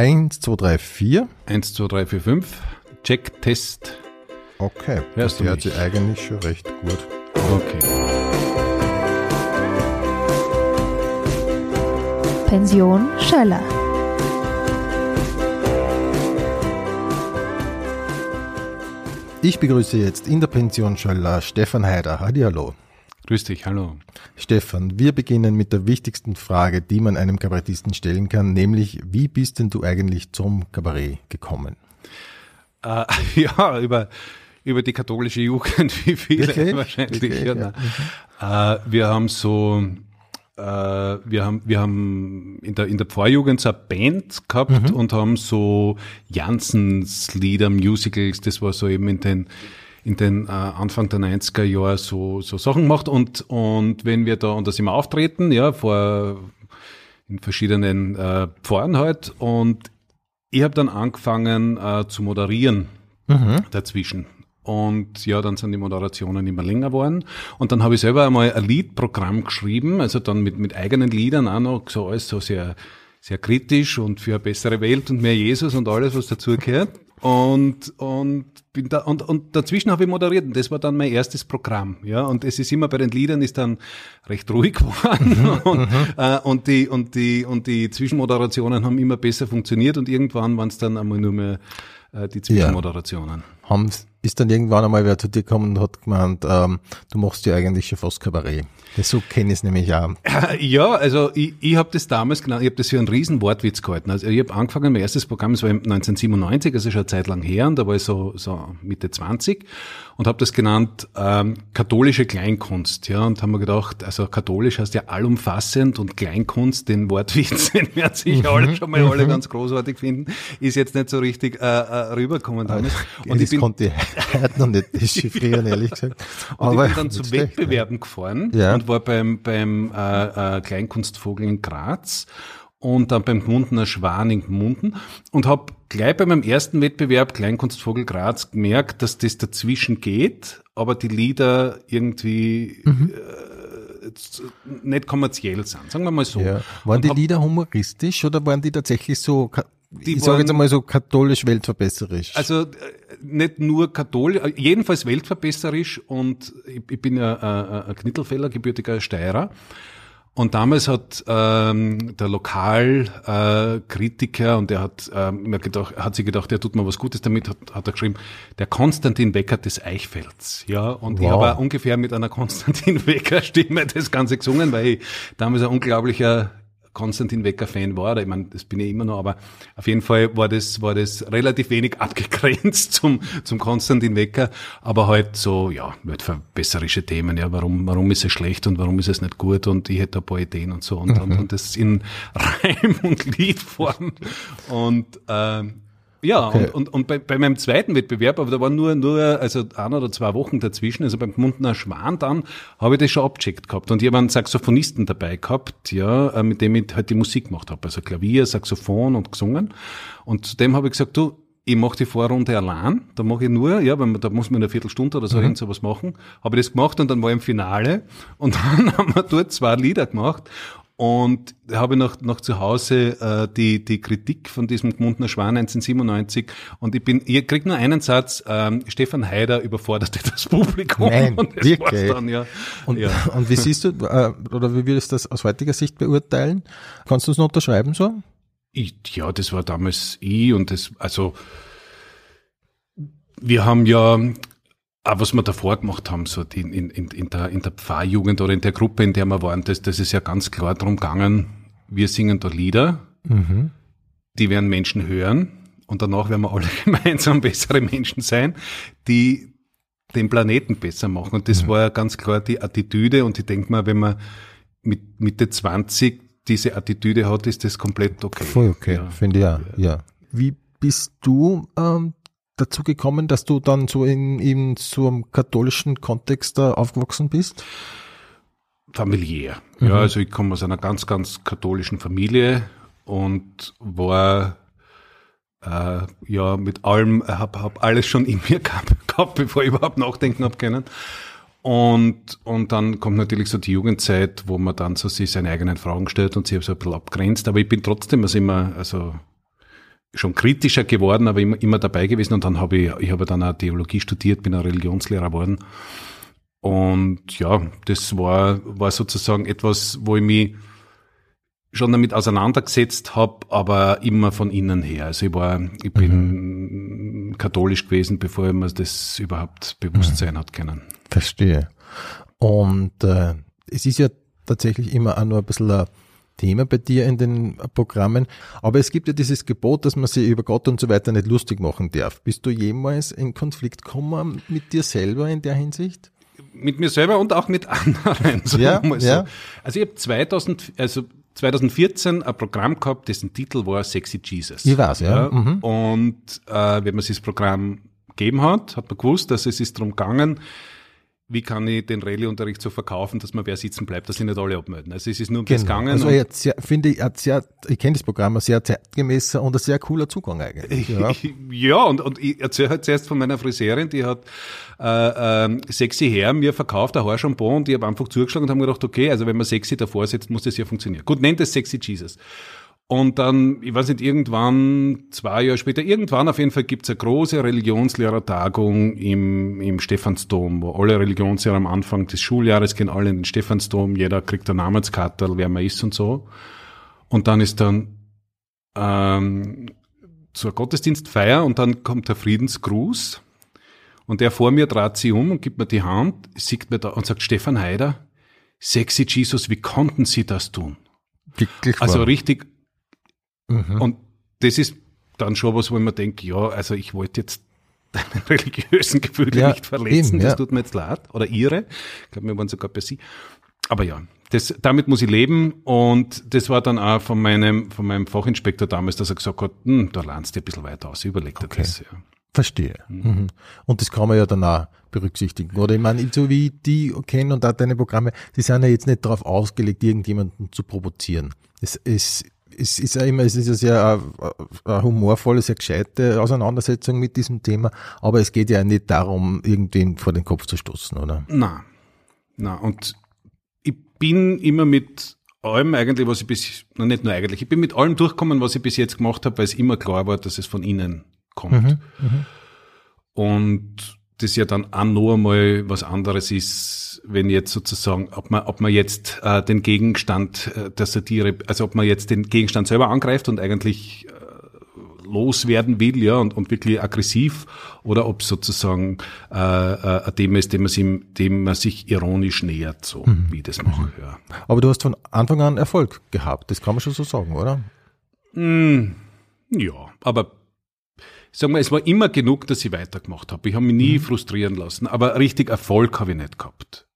1, 2, 3, 4. 1, 2, 3, 4, 5. Check, Test. Okay, Hörst das hört sich eigentlich schon recht gut. Okay. Pension Schöller. Ich begrüße jetzt in der Pension Schöller Stefan Heider. Hallo. Grüß dich, hallo. Stefan, wir beginnen mit der wichtigsten Frage, die man einem Kabarettisten stellen kann, nämlich wie bist denn du eigentlich zum Kabarett gekommen? Äh, ja, über, über die katholische Jugend, wie viele Wirklich? wahrscheinlich. Wirklich, ja, ja. na. Äh, wir haben so, äh, wir haben, wir haben in der, in der Pfarrjugend so eine Band gehabt und haben so Janssens Lieder, Musicals, das war so eben in den, in den äh, Anfang der 90er Jahre so, so Sachen gemacht und, und wenn wir da, sind wir auftreten, ja, vor, in verschiedenen äh, Pfarren halt und ich habe dann angefangen äh, zu moderieren dazwischen. Und ja, dann sind die Moderationen immer länger geworden. Und dann habe ich selber einmal ein Liedprogramm geschrieben, also dann mit, mit eigenen Liedern auch noch, so alles so sehr, sehr kritisch und für eine bessere Welt und mehr Jesus und alles, was dazugehört. Und, und bin da, und, und dazwischen habe ich moderiert und das war dann mein erstes Programm, ja. Und es ist immer bei den Liedern ist dann recht ruhig geworden und, äh, und die, und die, und die Zwischenmoderationen haben immer besser funktioniert und irgendwann waren es dann einmal nur mehr äh, die Zwischenmoderationen. Haben, ist dann irgendwann einmal wer zu dir gekommen und hat gemeint, ähm, du machst ja eigentlich schon fast Kabarett. Das so kenne ich es nämlich auch. Ja, also ich, ich habe das damals genannt, ich habe das für einen riesen Wortwitz gehalten. Also ich habe angefangen, mein erstes Programm, das war 1997, also schon eine Zeit lang her, und da war ich so, so Mitte 20 und habe das genannt ähm, katholische Kleinkunst. Ja, und haben mir gedacht, also katholisch heißt ja allumfassend und Kleinkunst, den Wortwitz, den werden sicher alle schon mal alle ganz großartig finden, ist jetzt nicht so richtig äh, äh, rübergekommen damals. Und das konnte ich heute noch nicht dechiffrieren, ehrlich gesagt. Und ich bin dann zu schlecht, Wettbewerben gefahren Ja. und war beim, beim äh, äh, Kleinkunstvogel in Graz und dann beim Gmundener Schwan in Gmunden und habe gleich bei meinem ersten Wettbewerb Kleinkunstvogel Graz gemerkt, dass das dazwischen geht, aber die Lieder irgendwie Mhm. äh, nicht kommerziell sind, sagen wir mal so. Ja. Waren Und die hab- Lieder humoristisch oder waren die tatsächlich so, Die ich sage jetzt einmal so katholisch weltverbesserisch? Also äh, nicht nur katholisch, äh, jedenfalls weltverbesserisch und ich, ich bin ja äh, ein Knittelfeller, gebürtiger Steirer. Und damals hat ähm, der Lokalkritiker äh, und der hat ähm, gedacht, hat sich gedacht, der tut mir was Gutes damit, hat, hat er geschrieben, der Konstantin Wecker des Eichfelds. Ja, und ich Wow. habe auch ungefähr mit einer Konstantin Wecker Stimme das Ganze gesungen, weil ich damals ein unglaublicher Konstantin Wecker-Fan war, oder? Ich meine, das bin ich immer noch, aber auf jeden Fall war das, war das relativ wenig abgegrenzt zum, zum Konstantin Wecker, aber halt so, ja, weltverbesserische Themen, ja, warum, warum ist es schlecht und warum ist es nicht gut? Und ich hätte ein paar Ideen und so. Und, und, und das in Reim- und Liedform. Und, ähm, ja, Okay. und, und, und bei, bei meinem zweiten Wettbewerb, aber da waren nur, nur also ein oder zwei Wochen dazwischen, also beim Gmundener Schwan dann, habe ich das schon abgecheckt gehabt. Und ich habe einen Saxophonisten dabei gehabt, ja, äh, mit dem ich halt die Musik gemacht habe. Also Klavier, Saxophon und gesungen. Und zu dem habe ich gesagt, du, ich mache die Vorrunde allein, da mache ich nur, ja, weil man, da muss man eine Viertelstunde oder so irgend sowas machen. Habe ich das gemacht und dann war ich im Finale und dann haben wir dort zwei Lieder gemacht und da habe ich noch, noch zu Hause äh, die, die Kritik von diesem Gmundner Schwan 1997 und ich bin, ihr kriegt nur einen Satz, ähm, Stefan Haider überforderte das Publikum. Nein, und das wirklich? dann, ja. Und, ja. und wie siehst du, äh, oder wie würdest du das aus heutiger Sicht beurteilen? Kannst du es noch unterschreiben so? Ich, ja, das war damals ich und das, also wir haben ja, auch was wir davor gemacht haben, so die, in, in, in, der, in der Pfarrjugend oder in der Gruppe, in der wir waren, das, das ist ja ganz klar darum gegangen, wir singen da Lieder, die werden Menschen hören und danach werden wir alle gemeinsam bessere Menschen sein, die den Planeten besser machen. Und das war ja ganz klar die Attitüde und ich denke mal, wenn man mit Mitte 20 diese Attitüde hat, ist das komplett okay. Voll okay, Ja. finde ich ja, ja. Wie bist du ähm, dazu gekommen, dass du dann so in, in so einem katholischen Kontext da aufgewachsen bist? familiär. Ja, also ich komme aus einer ganz, ganz katholischen Familie und war äh, ja mit allem, habe hab alles schon in mir gehabt, bevor ich überhaupt nachdenken hab können. Und, und dann kommt natürlich so die Jugendzeit, wo man dann so sich seine eigenen Fragen stellt und sich so ein bisschen abgrenzt. Aber ich bin trotzdem also immer, also schon kritischer geworden, aber immer, immer dabei gewesen. Und dann habe ich, ich habe dann auch Theologie studiert, bin ein Religionslehrer geworden. Und ja, das war, war sozusagen etwas, wo ich mich schon damit auseinandergesetzt habe, aber immer von innen her. Also ich war, ich bin mhm. katholisch gewesen, bevor ich mir das überhaupt bewusst sein hat können. Verstehe. Und äh, es ist ja tatsächlich immer auch nur ein bisschen ein Thema bei dir in den Programmen. Aber es gibt ja dieses Gebot, dass man sich über Gott und so weiter nicht lustig machen darf. Bist du jemals in Konflikt gekommen mit dir selber in der Hinsicht? Mit mir selber und auch mit anderen. Ja, so. ja. Also ich habe 2000, also 2014 ein Programm gehabt, dessen Titel war Sexy Jesus. Ich weiß, ja. ja. Mhm. Und äh, wenn man sich das Programm gegeben hat, hat man gewusst, dass es ist darum gegangen, wie kann ich den Rallye-Unterricht so verkaufen, dass man wer sitzen bleibt, dass sich nicht alle abmelden. Also es ist nur um genau. das gegangen. Also ich sehr, finde ich, sehr, ich kenne das Programm, ein sehr zeitgemäßer und ein sehr cooler Zugang eigentlich. Ja, ja und, und ich erzähle halt zuerst von meiner Friseurin, die hat äh, äh, sexy Hair mir verkauft, ein Haarshampoo und ich habe einfach zugeschlagen und habe gedacht, okay, also wenn man sexy davor setzt, muss das ja funktionieren. Gut, nennt es Sexy Jesus. Und dann, ich weiß nicht, irgendwann, zwei Jahre später, irgendwann auf jeden Fall gibt's eine große Religionslehrertagung im, im Stephansdom, wo alle Religionslehrer am Anfang des Schuljahres gehen alle in den Stephansdom, jeder kriegt eine Namenskarte, wer man ist und so. Und dann ist dann ähm, zur Gottesdienstfeier und dann kommt der Friedensgruß und der vor mir dreht sich um und gibt mir die Hand, sieht mir da und sagt, Stefan Heider, sexy Jesus, wie konnten Sie das tun? Wirklich also richtig Mhm. Und das ist dann schon was, wo ich mir denke, ja, also ich wollte jetzt deine religiösen Gefühle ja, nicht verletzen, eben, das tut mir jetzt leid. Oder ihre. Ich glaube, wir waren sogar bei sie. Aber ja, das, damit muss ich leben und das war dann auch von meinem, von meinem Fachinspektor damals, dass er gesagt hat, hm, da lernst du ein bisschen weiter aus, überleg dir okay. das. Ja. Verstehe. Mhm. mhm. Und das kann man ja dann auch berücksichtigen. Oder ich meine, so wie ich die kenne und auch deine Programme, die sind ja jetzt nicht darauf ausgelegt, irgendjemanden zu provozieren. Es, es es ist ja immer, es ist ja sehr eine, eine humorvolle, sehr gescheite Auseinandersetzung mit diesem Thema, aber es geht ja nicht darum, irgendwen vor den Kopf zu stoßen, oder? Na, na und ich bin immer mit allem eigentlich, was ich bis, na nicht nur eigentlich, ich bin mit allem durchgekommen, was ich bis jetzt gemacht habe, weil es immer klar war, dass es von innen kommt. Mhm, mhm. und das ja dann auch noch einmal was anderes ist, wenn jetzt sozusagen, ob man, ob man jetzt äh, den Gegenstand äh, der Satire, also ob man jetzt den Gegenstand selber angreift und eigentlich äh, loswerden will, ja, und, und wirklich aggressiv, oder ob sozusagen äh, äh, ein Thema ist, dem man, sich, dem man sich ironisch nähert, so mhm. wie ich das mache. Mhm. Ja. Aber du hast von Anfang an Erfolg gehabt, das kann man schon so sagen, oder? Mm, ja, aber sagen wir, es war immer genug, dass ich weitergemacht habe. Ich habe mich nie mhm. frustrieren lassen, aber richtig Erfolg habe ich nicht gehabt.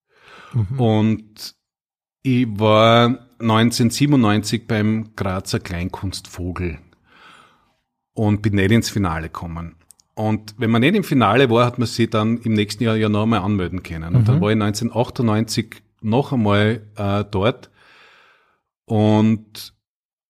Mhm. Und ich war 1997 beim Grazer Kleinkunstvogel und bin nicht ins Finale gekommen. Und wenn man nicht im Finale war, hat man sich dann im nächsten Jahr ja noch einmal anmelden können. Und mhm. dann war ich 1998 noch einmal äh, dort. Und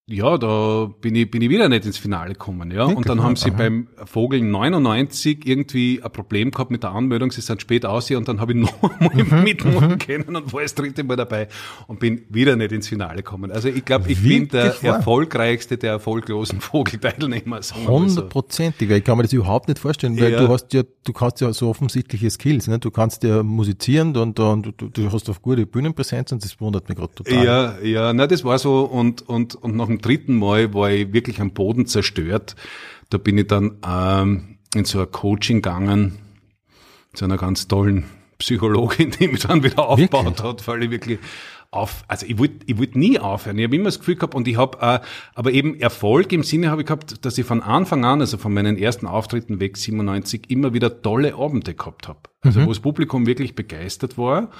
ja, da bin ich, bin ich wieder nicht ins Finale gekommen, ja. Und dann haben sie beim Vogel 99 irgendwie ein Problem gehabt mit der Anmeldung. Sie sind spät aus und dann habe ich noch mal mhm, mitmachen können und war das dritte Mal dabei und bin wieder nicht ins Finale gekommen. Also ich glaube, ich bin der erfolgreichste der erfolglosen Vogelteilnehmer. Hundertprozentig. So. Ich kann mir das überhaupt nicht vorstellen, weil du hast ja, du kannst ja so offensichtliche Skills, ne? Du kannst ja musizieren und, und du, du hast auf gute Bühnenpräsenz und das wundert mich gerade total. Ja, ja, na, das war so und, und, und nach dem dritten Mal war ich wirklich am Boden zerstört. Da bin ich dann ähm, in so ein Coaching gegangen, zu einer ganz tollen Psychologin, die mich dann wieder aufgebaut wirklich? hat, weil ich wirklich auf, also ich wollte ich wollt nie aufhören. Ich habe immer das Gefühl gehabt und ich habe äh, aber eben Erfolg im Sinne habe ich gehabt, dass ich von Anfang an, also von meinen ersten Auftritten weg 97, immer wieder tolle Abende gehabt habe. Also mhm. wo das Publikum wirklich begeistert war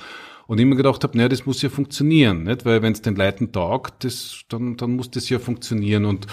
und immer gedacht habe, naja, das muss ja funktionieren, nicht? Weil wenn es den Leuten taugt, das, dann, dann muss das ja funktionieren. Und,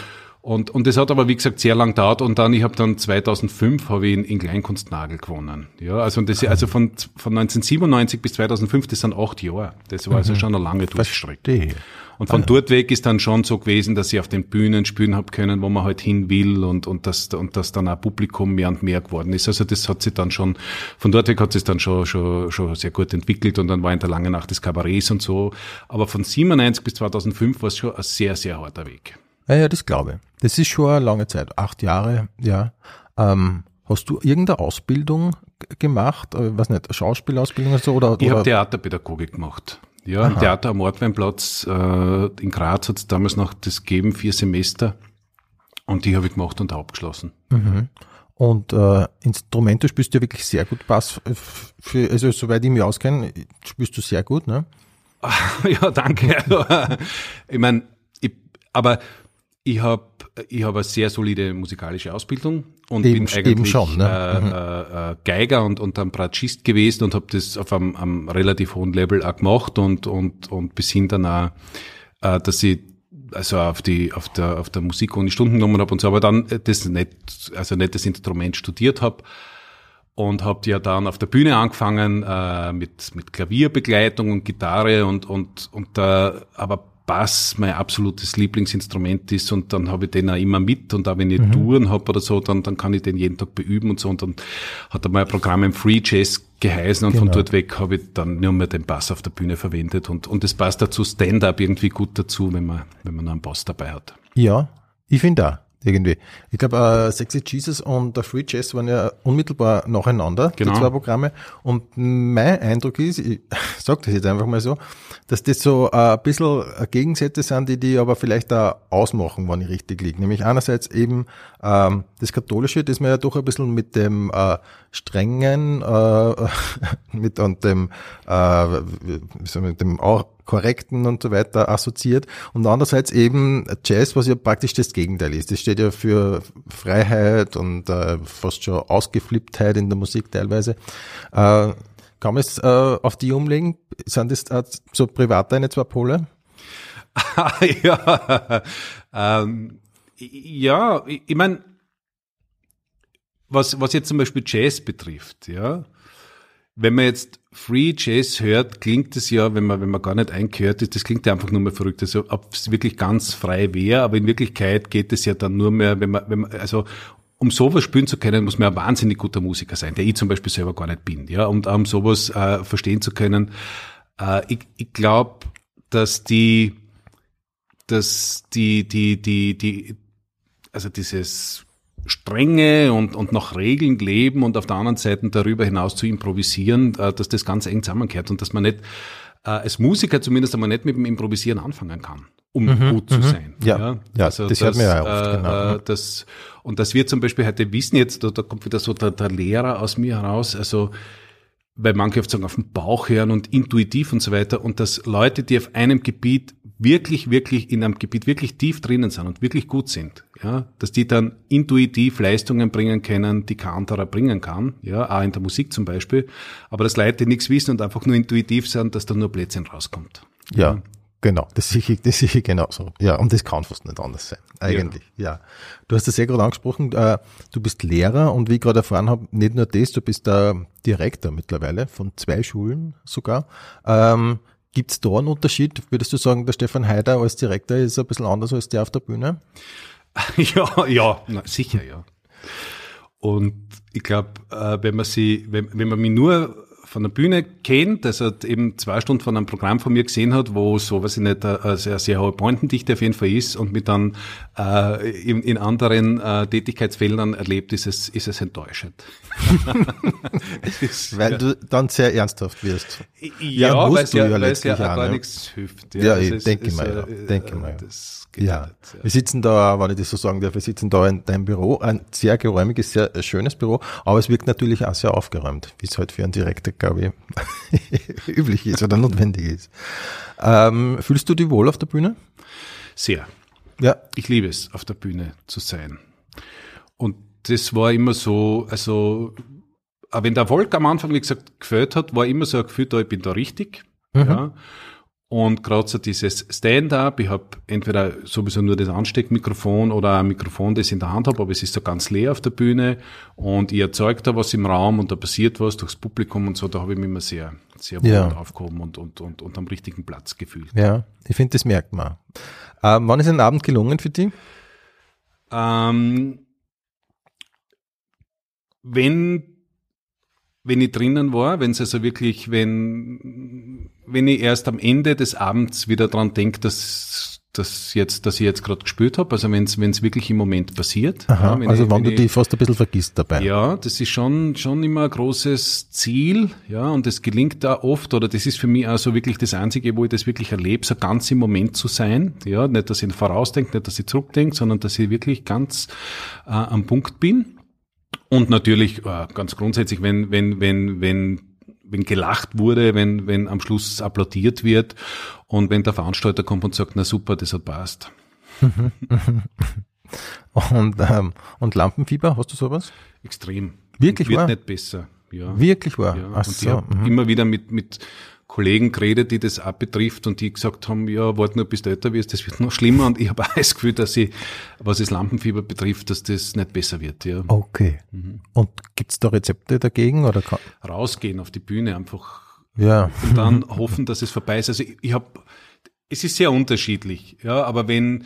und, und das hat aber, wie gesagt, sehr lang gedauert. Und dann, ich habe dann 2005 habe ich in, in Kleinkunstnagel gewonnen. Ja, also, und das, also von, von 1997 bis 2005, das sind acht Jahre. Das war also mhm. schon eine lange Durchstrecke. Und von ah, dort weg ist dann schon so gewesen, dass ich auf den Bühnen spielen habe können, wo man halt hin will und, und, das, und das dann auch Publikum mehr und mehr geworden ist. Also das hat sich dann schon, von dort weg hat sich dann schon, schon, schon sehr gut entwickelt und dann war in der langen Nacht des Kabarets und so. Aber von 97 bis 2005 war es schon ein sehr, sehr harter Weg. Ja, ja, das glaube ich. Das ist schon eine lange Zeit, acht Jahre, ja. Ähm, hast du irgendeine Ausbildung gemacht? Äh, was nicht, Schauspielausbildung oder so? Oder, Ich habe Theaterpädagogik gemacht. Ja, im Theater am Ortweinplatz äh, in Graz hat es damals noch das gegeben, vier Semester. Und die habe ich gemacht und abgeschlossen. Und äh, Instrumente spielst du ja wirklich sehr gut Bass. f- Für, also soweit ich mich auskenne, spielst du sehr gut, ne? ja, danke. ich meine, ich, aber ich habe ich hab eine sehr solide musikalische Ausbildung und Eben- bin eigentlich schon, ne? äh, äh, äh, Geiger und, und dann Bratschist gewesen und habe das auf einem, einem relativ hohen Level auch gemacht und, und, und bis hin dann auch, äh, dass ich also auf die auf der auf der Musikuni Stunden genommen habe und so, aber dann äh, das nicht also nicht das Instrument studiert habe und habe ja dann auf der Bühne angefangen äh, mit mit Klavierbegleitung und Gitarre und und und da aber Bass mein absolutes Lieblingsinstrument ist und dann habe ich den auch immer mit und auch wenn ich Touren habe oder so, dann dann kann ich den jeden Tag beüben und so und dann hat er mal ein Programm im Free Jazz geheißen und von Genau. dort weg habe ich dann nur mehr den Bass auf der Bühne verwendet und und es passt dazu Stand-up irgendwie gut dazu, wenn man wenn man noch einen Bass dabei hat. Ja, ich finde auch. Irgendwie. Ich glaube, äh, Sexy Jesus und der Free Jazz waren ja unmittelbar nacheinander, Genau. die zwei Programme. Und mein Eindruck ist, ich sage das jetzt einfach mal so, dass das so äh, ein bisschen Gegensätze sind, die die aber vielleicht da ausmachen, wenn ich richtig liege. Nämlich einerseits eben ähm, das Katholische, das man ja doch ein bisschen mit dem äh, strengen, äh, mit und dem, äh, wie soll man, mit dem auch korrekten und so weiter assoziiert und andererseits eben Jazz, was ja praktisch das Gegenteil ist. Das steht ja für Freiheit und äh, fast schon Ausgeflipptheit in der Musik teilweise. Äh, kann man es äh, auf die umlegen? Sind das äh, so privat deine zwei Pole? ja, ähm, ja, ich, ich meine, was, was jetzt zum Beispiel Jazz betrifft, ja, wenn man jetzt Free Jazz hört, klingt es ja, wenn man, wenn man gar nicht eingehört ist, das klingt ja einfach nur mehr verrückt, also ob es wirklich ganz frei wäre, aber in Wirklichkeit geht es ja dann nur mehr, wenn man, wenn man, also um sowas spielen zu können, muss man ein wahnsinnig guter Musiker sein, der ich zum Beispiel selber gar nicht bin, ja, und um sowas äh, verstehen zu können. Äh, ich ich glaube, dass die, dass die, die, die, die, also dieses strenge und, und nach Regeln leben und auf der anderen Seite darüber hinaus zu improvisieren, äh, dass das ganz eng zusammengehört und dass man nicht äh, als Musiker zumindest einmal nicht mit dem Improvisieren anfangen kann, um gut zu sein. Mhm, Ja, ja, das hört man ja oft, äh, genau. äh, das, und dass wir zum Beispiel heute wissen jetzt, da, da kommt wieder so der, der Lehrer aus mir heraus, also weil manche oft sagen, auf den Bauch hören und intuitiv und so weiter. Und dass Leute, die auf einem Gebiet wirklich, wirklich in einem Gebiet wirklich tief drinnen sind und wirklich gut sind, ja, dass die dann intuitiv Leistungen bringen können, die kein anderer bringen kann, ja, auch in der Musik zum Beispiel. Aber dass Leute nichts wissen und einfach nur intuitiv sind, dass da nur Blödsinn rauskommt. Ja, genau. Das sehe ich, das sehe ich genauso. Ja, und das kann fast nicht anders sein. Eigentlich, ja. Du hast das sehr gerade angesprochen. Äh, du bist Lehrer und wie ich gerade erfahren habe, nicht nur das, du bist der Direktor mittlerweile von zwei Schulen sogar. Ähm, Gibt es da einen Unterschied? Würdest du sagen, der Stefan Haider als Direktor ist ein bisschen anders als der auf der Bühne? Ja, ja, na, sicher, ja. Und ich glaube, äh, wenn man sie, wenn, wenn man mich nur von der Bühne kennt, also eben zwei Stunden von einem Programm von mir gesehen hat, wo so, weiß ich nicht, eine sehr, sehr hohe Pointendichte auf jeden Fall ist und mit dann äh, in, in anderen äh, Tätigkeitsfeldern erlebt, ist es, ist es enttäuschend. Ist, Weil ja. du dann sehr ernsthaft wirst. Ja, musst weil es du ja, ja es ja letztlich auch gar ne? nichts hilft. Ja, das ich denke mal, ja, äh, denke mal, ja. Geht Ja, wir sitzen da, wenn ich das so sagen darf, wir sitzen da in deinem Büro, ein sehr geräumiges, sehr schönes Büro, aber es wirkt natürlich auch sehr aufgeräumt, wie es halt für einen Direktor, glaube ich, üblich ist oder notwendig ist. Ähm, fühlst du dich wohl auf der Bühne? Sehr. Ja. Ich liebe es, auf der Bühne zu sein. Und das war immer so, also, wenn der Erfolg am Anfang, wie gesagt, gefällt hat, war immer so ein Gefühl da, ich bin da richtig. Ja. Und gerade so dieses Stand-up, ich habe entweder sowieso nur das Ansteckmikrofon oder ein Mikrofon, das ich in der Hand habe, aber es ist so ganz leer auf der Bühne und ich erzeuge da was im Raum und da passiert was durchs Publikum und so, da habe ich mich immer sehr, sehr wohl Ja. aufgehoben und, und, und, und am richtigen Platz gefühlt. Ja, ich finde, das merkt man. Ähm, wann ist ein Abend gelungen für dich? Ähm, wenn, wenn ich drinnen war, wenn es also wirklich, wenn, wenn ich erst am Ende des Abends wieder dran denke, dass das jetzt, das ich jetzt gerade gespürt habe, also wenn es wirklich im Moment passiert. Aha, ja, also ich, wenn, wenn du ich, die fast ein bisschen vergisst dabei. Ja, das ist schon, schon immer ein großes Ziel, ja, und das gelingt da oft, oder das ist für mich also wirklich das Einzige, wo ich das wirklich erlebe, so ganz im Moment zu sein, ja, nicht, dass ich vorausdenke, nicht, dass ich zurückdenke, sondern dass ich wirklich ganz äh, am Punkt bin. Und natürlich, äh, ganz grundsätzlich, wenn, wenn, wenn, wenn wenn gelacht wurde, wenn, wenn am Schluss applaudiert wird und wenn der Veranstalter kommt und sagt, na super, das hat passt. Und, ähm, und Lampenfieber, hast du sowas? Extrem. Wirklich Wird wahr? nicht besser. Ja. Wirklich wahr? Ja, Ach und so. mhm. immer wieder mit, mit Kollegen geredet, die das auch betrifft und die gesagt haben, ja, warte nur bis du älter wirst, das wird noch schlimmer und ich habe auch das Gefühl, dass ich, was das Lampenfieber betrifft, dass das nicht besser wird. Ja. Okay. Mhm. Und gibt's da Rezepte dagegen? Oder kann, Rausgehen auf die Bühne einfach ja. und dann hoffen, dass es vorbei ist. Also ich, ich habe, es ist sehr unterschiedlich, ja, aber wenn,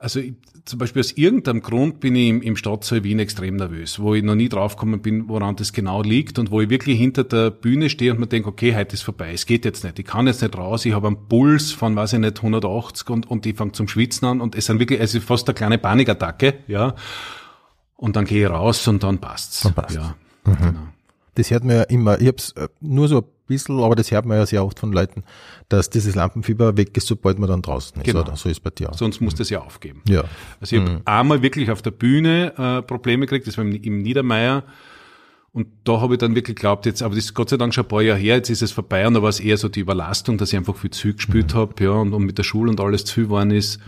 also ich, zum Beispiel aus irgendeinem Grund bin ich im, im Stadtsaal Wien extrem nervös, wo ich noch nie draufgekommen bin, woran das genau liegt und wo ich wirklich hinter der Bühne stehe und mir denke, okay, heute ist vorbei, es geht jetzt nicht, ich kann jetzt nicht raus, ich habe einen Puls von, weiß ich nicht, 180 und, und ich fange zum Schwitzen an und es sind wirklich, es ist fast eine kleine Panikattacke, ja, und dann gehe ich raus und dann passt's. Dann passt's. Ja, Mhm. genau. Das hört man ja immer, ich hab's äh, nur so bisschen, aber das hört man ja sehr oft von Leuten, dass dieses Lampenfieber weg ist, sobald man dann draußen ist, Genau. oder? So ist bei dir auch. Sonst muss das ja aufgeben. Ja. Also ich habe einmal wirklich auf der Bühne äh, Probleme gekriegt, das war im, im Niedermeier. Und da habe ich dann wirklich geglaubt, jetzt, aber das ist Gott sei Dank schon ein paar Jahre her, jetzt ist es vorbei und da war es eher so die Überlastung, dass ich einfach viel viel gespielt habe, ja, und, und mit der Schule und alles zu viel geworden ist.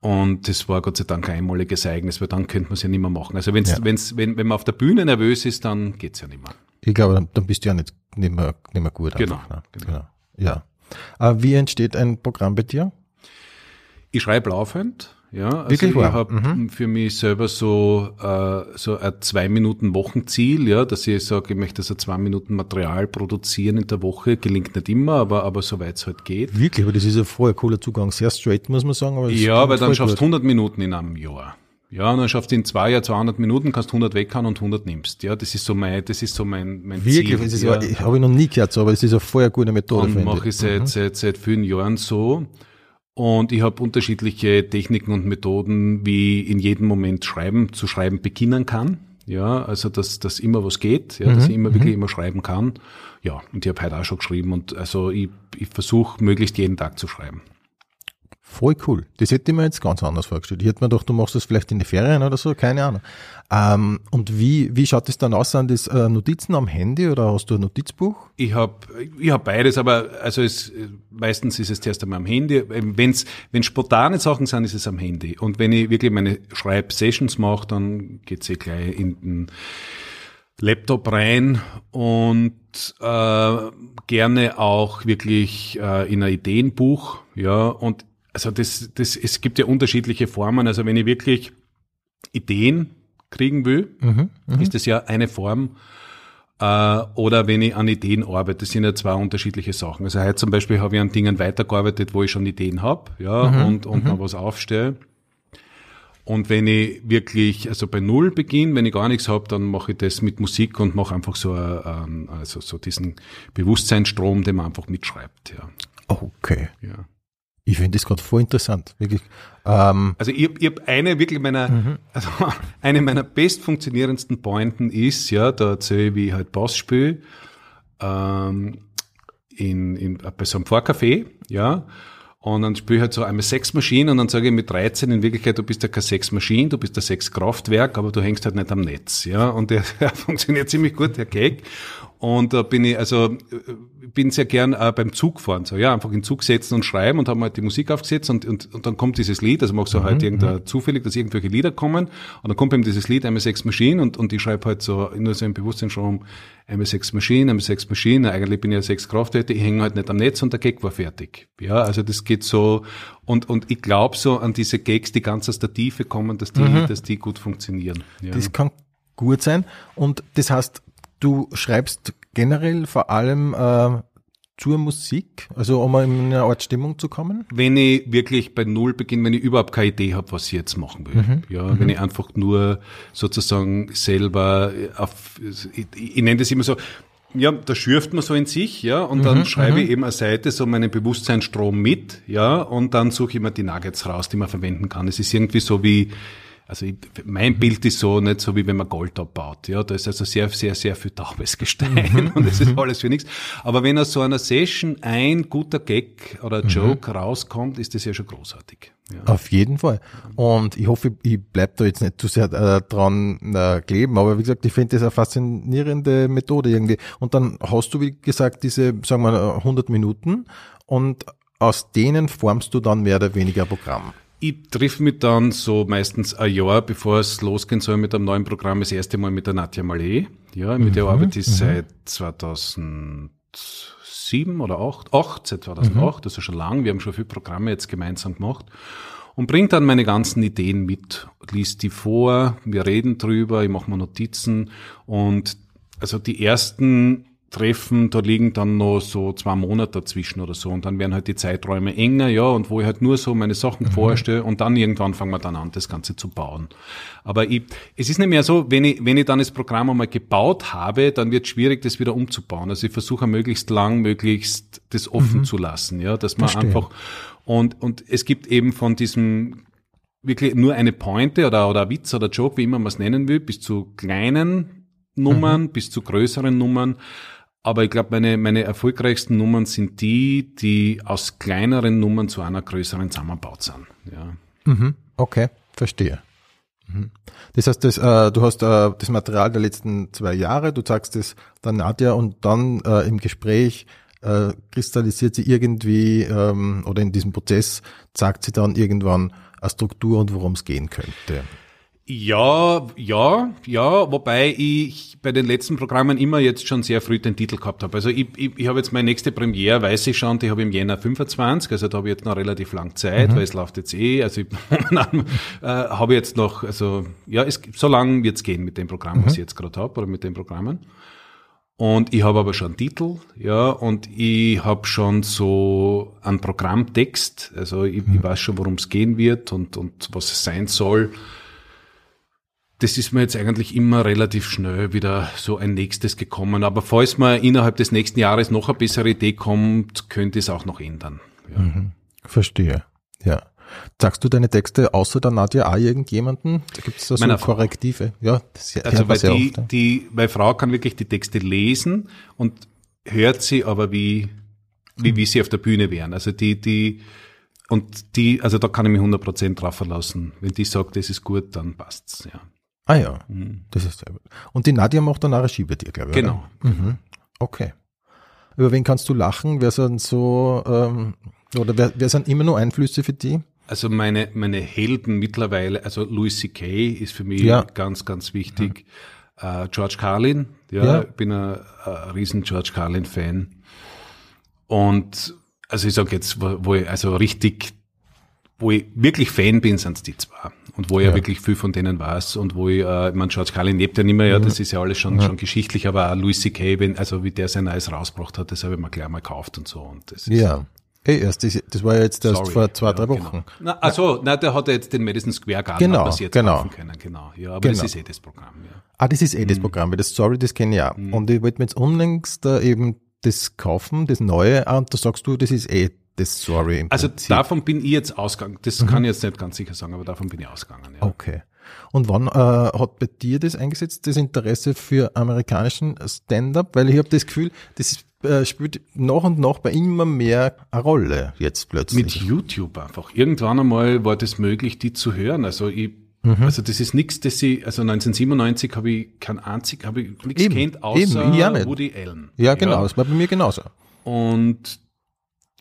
Und das war Gott sei Dank ein einmaliges Ereignis, weil dann könnte man es ja nicht mehr machen. Also wenn's, Ja. wenn's, wenn, wenn man auf der Bühne nervös ist, dann geht's ja nicht mehr. Ich glaube, dann- bist du ja nicht, nicht, mehr, nicht mehr gut. Genau, Einfach, ne? genau. genau. Ja. Äh, wie entsteht ein Programm bei dir? Ich schreibe laufend, ja. Also Wirklich ich wahr? habe für mich selber so, äh, so ein zwei Minuten Wochenziel, ja, dass ich sage, ich möchte so zwei Minuten Material produzieren in der Woche. Gelingt nicht immer, aber, aber soweit es halt geht. Wirklich, aber das ist ein voll cooler Zugang. Sehr straight, muss man sagen. Aber Ja, weil dann schaffst du gut. 100 Minuten in einem Jahr. Ja, und dann schaffst du in zwei Jahren 200 Minuten, kannst 100 weghauen und 100 nimmst. Ja, das ist so mein, das ist so mein, mein Wirklich, Ziel. das ist, ja. ja. habe ich noch nie gehört, so, aber es ist eine voll gute Methode. Und mache ich seit, seit, seit vielen Jahren so. Und ich habe unterschiedliche Techniken und Methoden, wie ich in jedem Moment schreiben, zu schreiben beginnen kann. Ja, also dass, dass immer was geht, ja, dass ich immer wirklich immer schreiben kann. Ja, und ich habe heute auch schon geschrieben und also ich, ich versuche möglichst jeden Tag zu schreiben. Voll cool. Das hätte ich mir jetzt ganz anders vorgestellt. Ich hätte mir gedacht, du machst das vielleicht in die Ferien oder so, keine Ahnung. Ähm, und wie, wie schaut es dann aus? Sind das äh, Notizen am Handy oder hast du ein Notizbuch? Ich habe ich hab beides, aber also es, meistens ist es zuerst einmal am Handy. Wenn's, wenn spontane Sachen sind, ist es am Handy. Und wenn ich wirklich meine Schreibsessions mache, dann geht's eh gleich in den Laptop rein und äh, gerne auch wirklich äh, in ein Ideenbuch. Ja, und also das, das, es gibt ja unterschiedliche Formen. Also wenn ich wirklich Ideen kriegen will, ist das ja eine Form. Äh, oder wenn ich an Ideen arbeite, das sind ja zwei unterschiedliche Sachen. Also heute zum Beispiel habe ich an Dingen weitergearbeitet, wo ich schon Ideen habe, ja, und, und noch was aufstelle. Und wenn ich wirklich, also bei Null beginne, wenn ich gar nichts habe, dann mache ich das mit Musik und mache einfach so, ein, also so diesen Bewusstseinsstrom, den man einfach mitschreibt. Ja. Okay. ja. Ich finde das gerade voll interessant. Wirklich. Ähm, Also ich, ich habe eine wirklich meiner, also eine meiner best funktionierendsten Pointen ist, ja, da erzähle ich, wie ich halt Bass spiele, ähm, in, in, bei so einem Vorcafé, ja, und dann spiele ich halt so einmal Sexmaschine und dann sage ich mit 13 in Wirklichkeit, du bist ja keine Sexmaschine, du bist ein Sexkraftwerk, aber du hängst halt nicht am Netz, ja, und der, der funktioniert ziemlich gut, der Gag. Und da bin ich, also, äh, bin sehr gern äh, beim Zugfahren, so, ja, einfach in den Zug setzen und schreiben und haben halt die Musik aufgesetzt und, und, und dann kommt dieses Lied, also machst du halt irgendein zufällig, dass irgendwelche Lieder kommen und dann kommt eben dieses Lied einmal Sex Machine und, und ich schreibe halt so, nur so im Bewusstsein schon einmal Sex Machine, einmal Sex Machine, eigentlich bin ich ja Sex Kraftwerke, ich hänge halt nicht am Netz und der Gag war fertig. Ja, also das geht so, und, und ich glaube so an diese Gags, die ganz aus der Tiefe kommen, dass die, dass die gut funktionieren. Ja. Das kann gut sein. Und das heißt, du schreibst generell vor allem äh, zur Musik, also um in eine Art Stimmung zu kommen. wenn ich wirklich bei Null beginne, wenn ich überhaupt keine Idee habe, was ich jetzt machen will. Ja, wenn ich einfach nur sozusagen selber auf, ich, ich nenne das immer so, ja, da schürft man so in sich, ja, und dann schreibe ich eben eine Seite so meinen Bewusstseinsstrom mit, ja, und dann suche ich mir die Nuggets raus, die man verwenden kann. Es ist irgendwie so wie, also ich, mein Bild ist so nicht so wie wenn man Gold abbaut. Ja, da ist also sehr, sehr, sehr viel taubes Gestein und es ist alles für nichts. Aber wenn aus so einer Session ein guter Gag oder Joke rauskommt, ist das ja schon großartig. Ja. Auf jeden Fall. Und ich hoffe, ich bleib da jetzt nicht zu sehr äh, dran äh, kleben, aber wie gesagt, ich finde das eine faszinierende Methode irgendwie. Und dann hast du, wie gesagt, diese, sagen wir, 100 Minuten und aus denen formst du dann mehr oder weniger ein Programm. Ich triff mich dann so meistens ein Jahr, bevor es losgehen soll mit einem neuen Programm, das erste Mal mit der Nadja Malé. Ja, mit der arbeite ich seit 2007 oder 8, 8 seit 2008, das ist schon lang. Wir haben schon viele Programme jetzt gemeinsam gemacht. Und bringe dann meine ganzen Ideen mit, liest die vor, wir reden drüber, ich mache mir Notizen und also die ersten Treffen, da liegen dann noch so zwei Monate dazwischen oder so und dann werden halt die Zeiträume enger, ja, und wo ich halt nur so meine Sachen vorstelle und dann irgendwann fangen wir dann an, das Ganze zu bauen. Aber ich, es ist nicht mehr so, wenn ich, wenn ich dann das Programm einmal gebaut habe, dann wird es schwierig, das wieder umzubauen. Also ich versuche möglichst lang, möglichst das offen zu lassen, ja, dass man Verstehe. einfach, und, und es gibt eben von diesem wirklich nur eine Pointe oder, oder Witz oder Joke, wie immer man es nennen will, bis zu kleinen Nummern, bis zu größeren Nummern. Aber ich glaube, meine, meine erfolgreichsten Nummern sind die, die aus kleineren Nummern zu einer größeren zusammengebaut sind. Ja. Mhm. Okay, verstehe. Mhm. Das heißt, das, äh, du hast äh, das Material der letzten zwei Jahre, du sagst es dann Nadja und dann äh, im Gespräch äh, kristallisiert sie irgendwie ähm, oder in diesem Prozess sagt sie dann irgendwann eine Struktur und worum es gehen könnte. Ja, ja, ja, wobei ich bei den letzten Programmen immer jetzt schon sehr früh den Titel gehabt habe. Also ich, ich, ich habe jetzt meine nächste Premiere, weiß ich schon, die habe ich im Jänner 25, also da habe ich jetzt noch relativ lang Zeit, weil es läuft jetzt eh, also ich, äh, habe jetzt noch, also ja, es, so lang wird's gehen mit dem Programm, was ich jetzt gerade habe, oder mit den Programmen. Und ich habe aber schon einen Titel, ja, und ich habe schon so einen Programmtext, also ich, ich weiß schon, worum es gehen wird und, und was es sein soll das ist mir jetzt eigentlich immer relativ schnell wieder so ein nächstes gekommen. Aber falls mir innerhalb des nächsten Jahres noch eine bessere Idee kommt, könnte es auch noch ändern. Ja. Verstehe. Ja. Sagst du deine Texte außer der Nadja auch irgendjemanden? Gibt es da so Meiner Frau. Korrektive? Ja, das Also hört man weil die, oft, ja. die, meine Frau kann wirklich die Texte lesen und hört sie aber wie, wie, wie sie auf der Bühne wären. Also die, die, und die, also da kann ich mich 100% drauf verlassen. Wenn die sagt, das ist gut, dann passt's, ja. Ah ja, das ist sehr gut. Und die Nadja macht dann auch Regie bei dir, glaube ich. Genau. Mhm. Okay. Über wen kannst du lachen? Wer sind so, ähm, oder wer, wer sind immer nur Einflüsse für die? Also meine, meine Helden mittlerweile, also Louis C.K. ist für mich Ja. ganz, ganz wichtig. Äh, George Carlin, ja, Ja. ich bin ein, ein riesen George Carlin-Fan. Und also ich sage jetzt, wo, wo ich also richtig, wo ich wirklich Fan bin, sind die zwei. Und wo ich ja. Ja. wirklich viel von denen weiß und wo ich, äh, meine, George Carlin lebt ja nicht mehr, ja, das ist ja alles schon, schon geschichtlich, aber auch Louis C.K., wenn, also wie der sein Neues rausgebracht hat, das habe ich mir gleich mal gekauft und so. Und das ist, Ja. Hey, erst, das, das war ja jetzt erst Sorry. vor zwei, Ja, drei genau. Wochen. Na, also, na, der hat ja jetzt den Madison Square Garden, Genau, man jetzt genau. kaufen können, genau. Ja, aber das Genau. ist eh das Programm, ja. Ah, das ist eh Mhm. das Programm, weil das Story, das kenne ich auch. Und ich wollte mir jetzt unlängst da eben das kaufen, das Neue, ah, und da sagst du, das ist eh das im Also Prinzip. davon bin ich jetzt ausgegangen. Das kann ich jetzt nicht ganz sicher sagen, aber davon bin ich ausgegangen, ja. Okay. Und wann äh, hat bei dir das eingesetzt, das Interesse für amerikanischen Stand-up? Weil ich habe das Gefühl, das ist, äh, spielt nach und nach bei immer mehr eine Rolle jetzt plötzlich. Mit YouTube einfach. Irgendwann einmal war das möglich, die zu hören. Also ich, Mhm. also das ist nichts, das ich, also 1997 habe ich kein einzig, habe ich nichts kennt, außer eben. Woody Allen. ja, genau, das war bei mir genauso. Und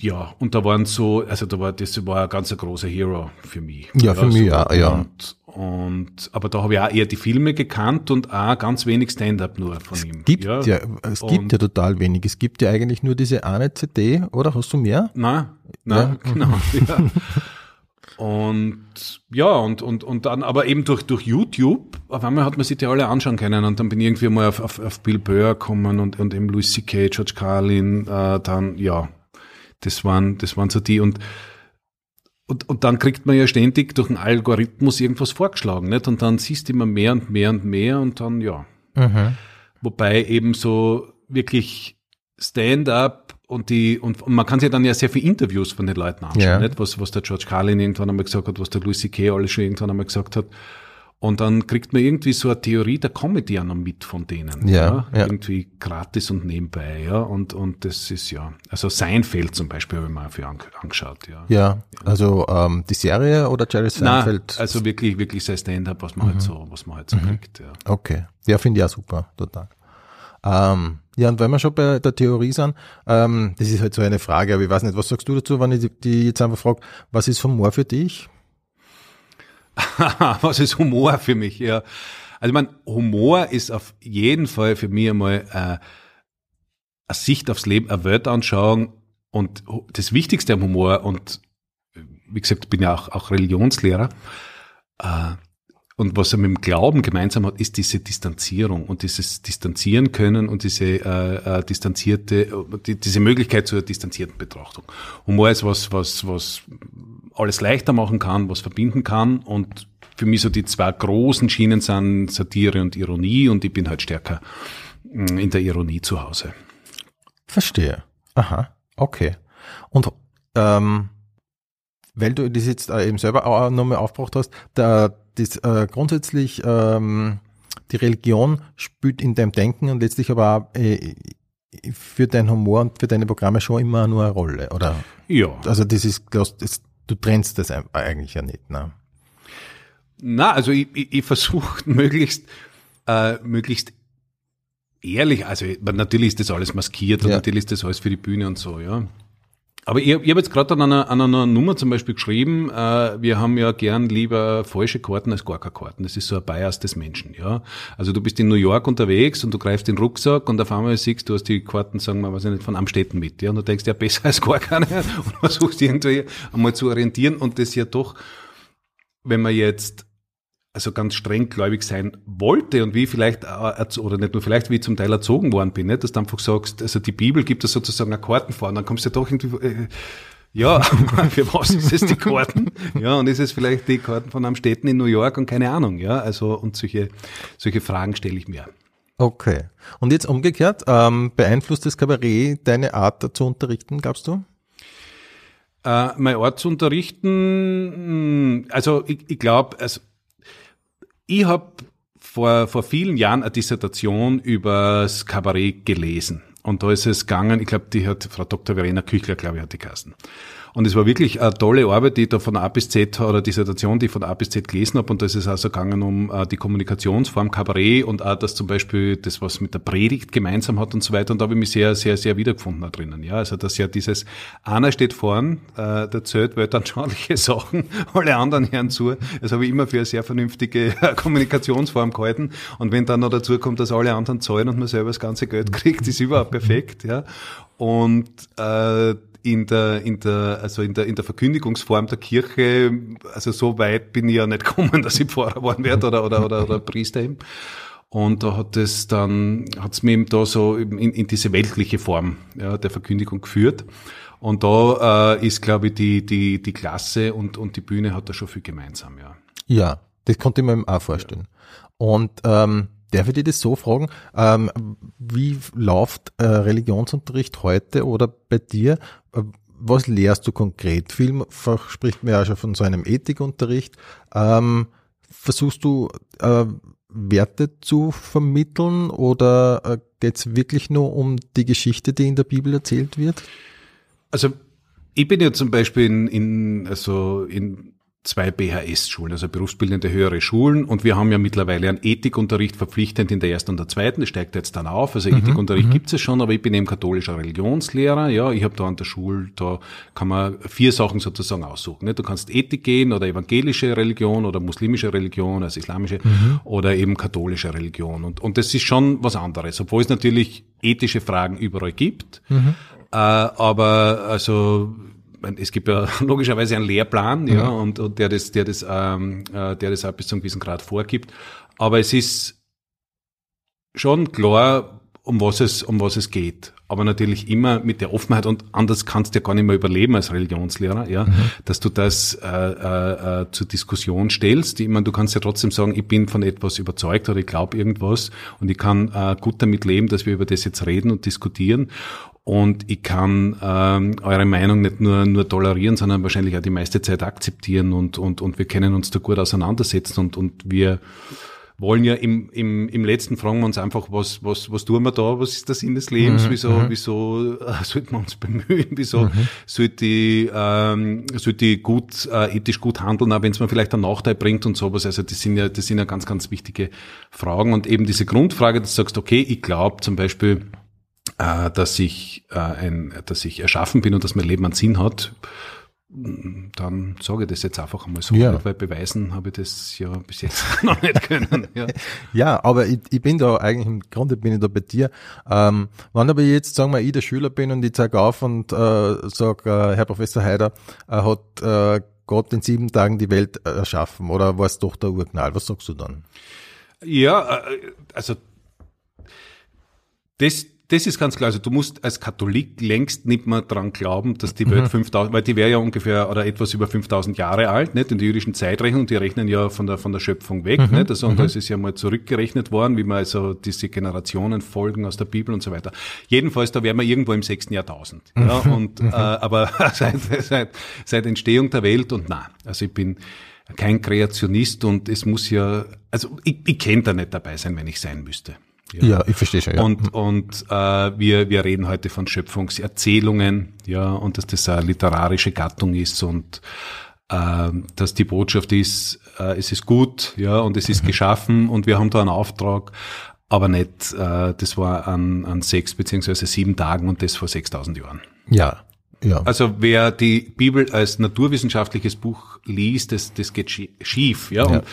ja, und da waren so, also da war, das war ein ganz großer Hero für mich. Ja, für mich auch, ja. Und, und, aber da habe ich auch eher die Filme gekannt und auch ganz wenig Stand-up nur von ihm. Gibt ja, es Und- gibt ja total wenig. Es gibt ja eigentlich nur diese eine CD, oder? Hast du mehr? Nein, nein, Ja. genau. Ja. Und ja, und, und, und dann, aber eben durch, durch YouTube, auf einmal hat man sich die alle anschauen können und dann bin ich irgendwie mal auf, auf, auf Bill Burr gekommen und, und eben Louis C.K., George Carlin, äh, dann, ja, das waren, das waren so die und, und, und dann kriegt man ja ständig durch den Algorithmus irgendwas vorgeschlagen, nicht? Und dann siehst du immer mehr und mehr und mehr und dann, ja. Mhm. Wobei eben so, wirklich Stand-up und die, und, und man kann sich dann ja sehr viele Interviews von den Leuten anschauen, Ja. nicht? Was, was der George Carlin irgendwann einmal gesagt hat, was der Louis C.K. alles schon irgendwann einmal gesagt hat. Und dann kriegt man irgendwie so eine Theorie der Comedy auch noch mit von denen. Ja, ja. Irgendwie gratis und nebenbei, ja. Und, und das ist ja, also Seinfeld zum Beispiel habe ich mir für ange angeschaut, ja. Ja, also ähm, die Serie oder Jerry Seinfeld? also wirklich, wirklich sein Stand-up, was man Mhm. halt so, was man halt so kriegt, ja. Okay, ja, finde ich auch super, total. Ähm, ja, und wenn wir schon bei der Theorie sind, ähm, das ist halt so eine Frage, aber ich weiß nicht, was sagst du dazu, wenn ich die, die jetzt einfach frage, was ist Humor für dich? was ist Humor für mich? Ja. Also meine, Humor ist auf jeden Fall für mich einmal äh, eine Sicht aufs Leben, eine Weltanschauung und das Wichtigste am Humor und wie gesagt, bin ja auch, auch Religionslehrer äh, und was er mit dem Glauben gemeinsam hat, ist diese Distanzierung und dieses Distanzieren können und diese äh, äh, distanzierte, die, diese Möglichkeit zur distanzierten Betrachtung. Humor ist was, was, was alles leichter machen kann, was verbinden kann und für mich so die zwei großen Schienen sind Satire und Ironie und ich bin halt stärker mh, in der Ironie zu Hause. Verstehe. Aha, okay. Und ähm, weil du das jetzt äh, eben selber auch nochmal aufgebracht hast, da, das äh, grundsätzlich ähm, die Religion spielt in deinem Denken und letztlich aber auch äh, für deinen Humor und für deine Programme schon immer nur eine Rolle, oder? Ja. Also das ist, das, du trennst das eigentlich ja nicht, ne? Na, also ich, ich, ich versuche möglichst, äh, möglichst ehrlich, also ich- natürlich ist das alles maskiert und Ja. natürlich ist das alles für die Bühne und so, ja. Aber ich, ich habe jetzt gerade an einer, an einer Nummer zum Beispiel geschrieben, äh, wir haben ja gern lieber falsche Karten als gar keine Karten. Das ist so ein Bias des Menschen, ja. Also du bist in New York unterwegs und du greifst den Rucksack und auf einmal siehst du, hast die Karten, sagen wir, weiß ich nicht, von Amstetten mit, ja. Und du denkst, ja, besser als gar keine und versuchst irgendwie einmal zu orientieren und das ja doch, wenn man jetzt also ganz streng gläubig sein wollte und wie ich vielleicht, äh, oder nicht nur vielleicht, wie ich zum Teil erzogen worden bin, nicht? dass du einfach sagst, also die Bibel gibt es sozusagen eine Kartenform, dann kommst du doch irgendwie, äh, ja, für was ist es die Karten? Ja, und ist es vielleicht die Karten von einem Städten in New York und keine Ahnung, ja, also und solche, solche Fragen stelle ich mir. Okay. Und jetzt umgekehrt, ähm, beeinflusst das Kabarett deine Art zu unterrichten, glaubst du? Äh, mein Ort zu unterrichten, mh, also ich, ich glaube, also ich habe vor, vor vielen Jahren eine Dissertation übers Kabarett gelesen. Und da ist es gegangen, ich glaube, die hat Frau Dr. Verena Küchler, glaube ich, hat die Kassen. Und es war wirklich eine tolle Arbeit, die ich da von A bis Z oder Dissertation, die ich von A bis Z gelesen habe. Und da ist es also gegangen um äh, die Kommunikationsform Kabarett und auch das zum Beispiel das, was mit der Predigt gemeinsam hat und so weiter. Und da habe ich mich sehr, sehr, sehr wiedergefunden da drinnen. Ja, also dass ja dieses, einer steht vorn, äh, der zählt weltanschauliche Sachen, alle anderen hören zu. Das habe ich immer für eine sehr vernünftige äh, Kommunikationsform gehalten. Und wenn dann noch dazu kommt, dass alle anderen zahlen und man selber das ganze Geld kriegt, ist überhaupt perfekt. Ja. Und äh, in der, in der, also in der, in der Verkündigungsform der Kirche, also so weit bin ich ja nicht gekommen, dass ich Pfarrer geworden werde oder, oder, oder, oder Priester eben. Und da hat es dann, hat es mir eben da so in, in diese weltliche Form ja, der Verkündigung geführt. Und da äh, ist, glaube ich, die, die, die Klasse und, und die Bühne hat da schon viel gemeinsam, ja. Ja, das konnte ich mir auch vorstellen. Und ähm, darf ich dir das so fragen, ähm, wie läuft äh, Religionsunterricht heute oder bei dir? Äh, Was lehrst du konkret? Vielfach spricht man ja schon von so einem Ethikunterricht. Ähm, versuchst du äh, Werte zu vermitteln oder äh, geht es wirklich nur um die Geschichte, die in der Bibel erzählt wird? Also ich bin ja zum Beispiel in, in also in zwei BHS-Schulen, also berufsbildende höhere Schulen. Und wir haben ja mittlerweile einen Ethikunterricht verpflichtend in der ersten und der zweiten. Das steigt jetzt dann auf. Also Ethikunterricht gibt es schon, aber ich bin eben katholischer Religionslehrer. Ja, ich habe da an der Schule, da kann man vier Sachen sozusagen aussuchen. Ne? Du kannst Ethik gehen oder evangelische Religion oder muslimische Religion, also islamische oder eben katholische Religion. Und, und das ist schon was anderes, obwohl es natürlich ethische Fragen überall gibt. Äh, aber also es gibt ja logischerweise einen Lehrplan, ja, und, und der das, der das, ähm, äh, der das auch bis zu einem gewissen Grad vorgibt. Aber es ist schon klar, um was es, um was es geht. Aber natürlich immer mit der Offenheit und anders kannst du ja gar nicht mehr überleben als Religionslehrer, ja, mhm. dass du das äh, äh, äh, zur Diskussion stellst. Ich meine, du kannst ja trotzdem sagen, ich bin von etwas überzeugt oder ich glaube irgendwas und ich kann äh, gut damit leben, dass wir über das jetzt reden und diskutieren. Und ich kann ähm, eure Meinung nicht nur, nur tolerieren, sondern wahrscheinlich auch die meiste Zeit akzeptieren und, und, und wir können uns da gut auseinandersetzen und, und wir wollen ja im, im, im letzten fragen wir uns einfach, was, was, was tun wir da, was ist der Sinn des Lebens, mhm, wieso, mhm. wieso äh, sollten wir uns bemühen, wieso mhm. sollte ich, ähm, sollte ich gut, äh, ethisch gut handeln, auch wenn es mir vielleicht einen Nachteil bringt und sowas. Also das sind ja, das sind ja ganz, ganz wichtige Fragen. Und eben diese Grundfrage, dass du sagst, okay, ich glaube zum Beispiel, äh, dass ich äh, ein, dass ich erschaffen bin und dass mein Leben einen Sinn hat, dann sage ich das jetzt einfach einmal so, ja. weil beweisen habe ich das ja bis jetzt noch nicht können. Ja, ja aber ich, ich bin da eigentlich, im Grunde bin ich da bei dir. Ähm, wenn aber jetzt, sagen wir, ich der Schüler bin und ich zeige auf und äh, sage, äh, Herr Professor Heider äh, hat äh, Gott in sieben Tagen die Welt erschaffen oder war es doch der Urknall? Was sagst du dann? Ja, äh, also das, das ist ganz klar. Also du musst als Katholik längst nicht mehr dran glauben, dass die Welt mhm. 5000, weil die wäre ja ungefähr oder etwas über 5000 Jahre alt, nicht? In der jüdischen Zeitrechnung, die rechnen ja von der, von der Schöpfung weg, mhm. nicht? Also, und mhm. das ist ja mal zurückgerechnet worden, wie man also diese Generationen folgen aus der Bibel und so weiter. Jedenfalls, da wären wir irgendwo im sechsten Jahrtausend, ja? Mhm. Und, mhm. äh, aber seit, seit, seit Entstehung der Welt und na, also ich bin, kein Kreationist und es muss ja, also ich, ich kenne da nicht dabei sein, wenn ich sein müsste. Ja, ja ich verstehe schon. Ja. Und, und äh, wir, wir reden heute von Schöpfungserzählungen, ja, und dass das eine literarische Gattung ist und äh, dass die Botschaft ist, äh, es ist gut, ja, und es ist mhm. geschaffen und wir haben da einen Auftrag, aber nicht, äh, das war an, an sechs beziehungsweise sieben Tagen und das vor 6000 Jahren. Ja, ja. Also wer die Bibel als naturwissenschaftliches Buch liest, das, das geht schief. Ja? ja. Und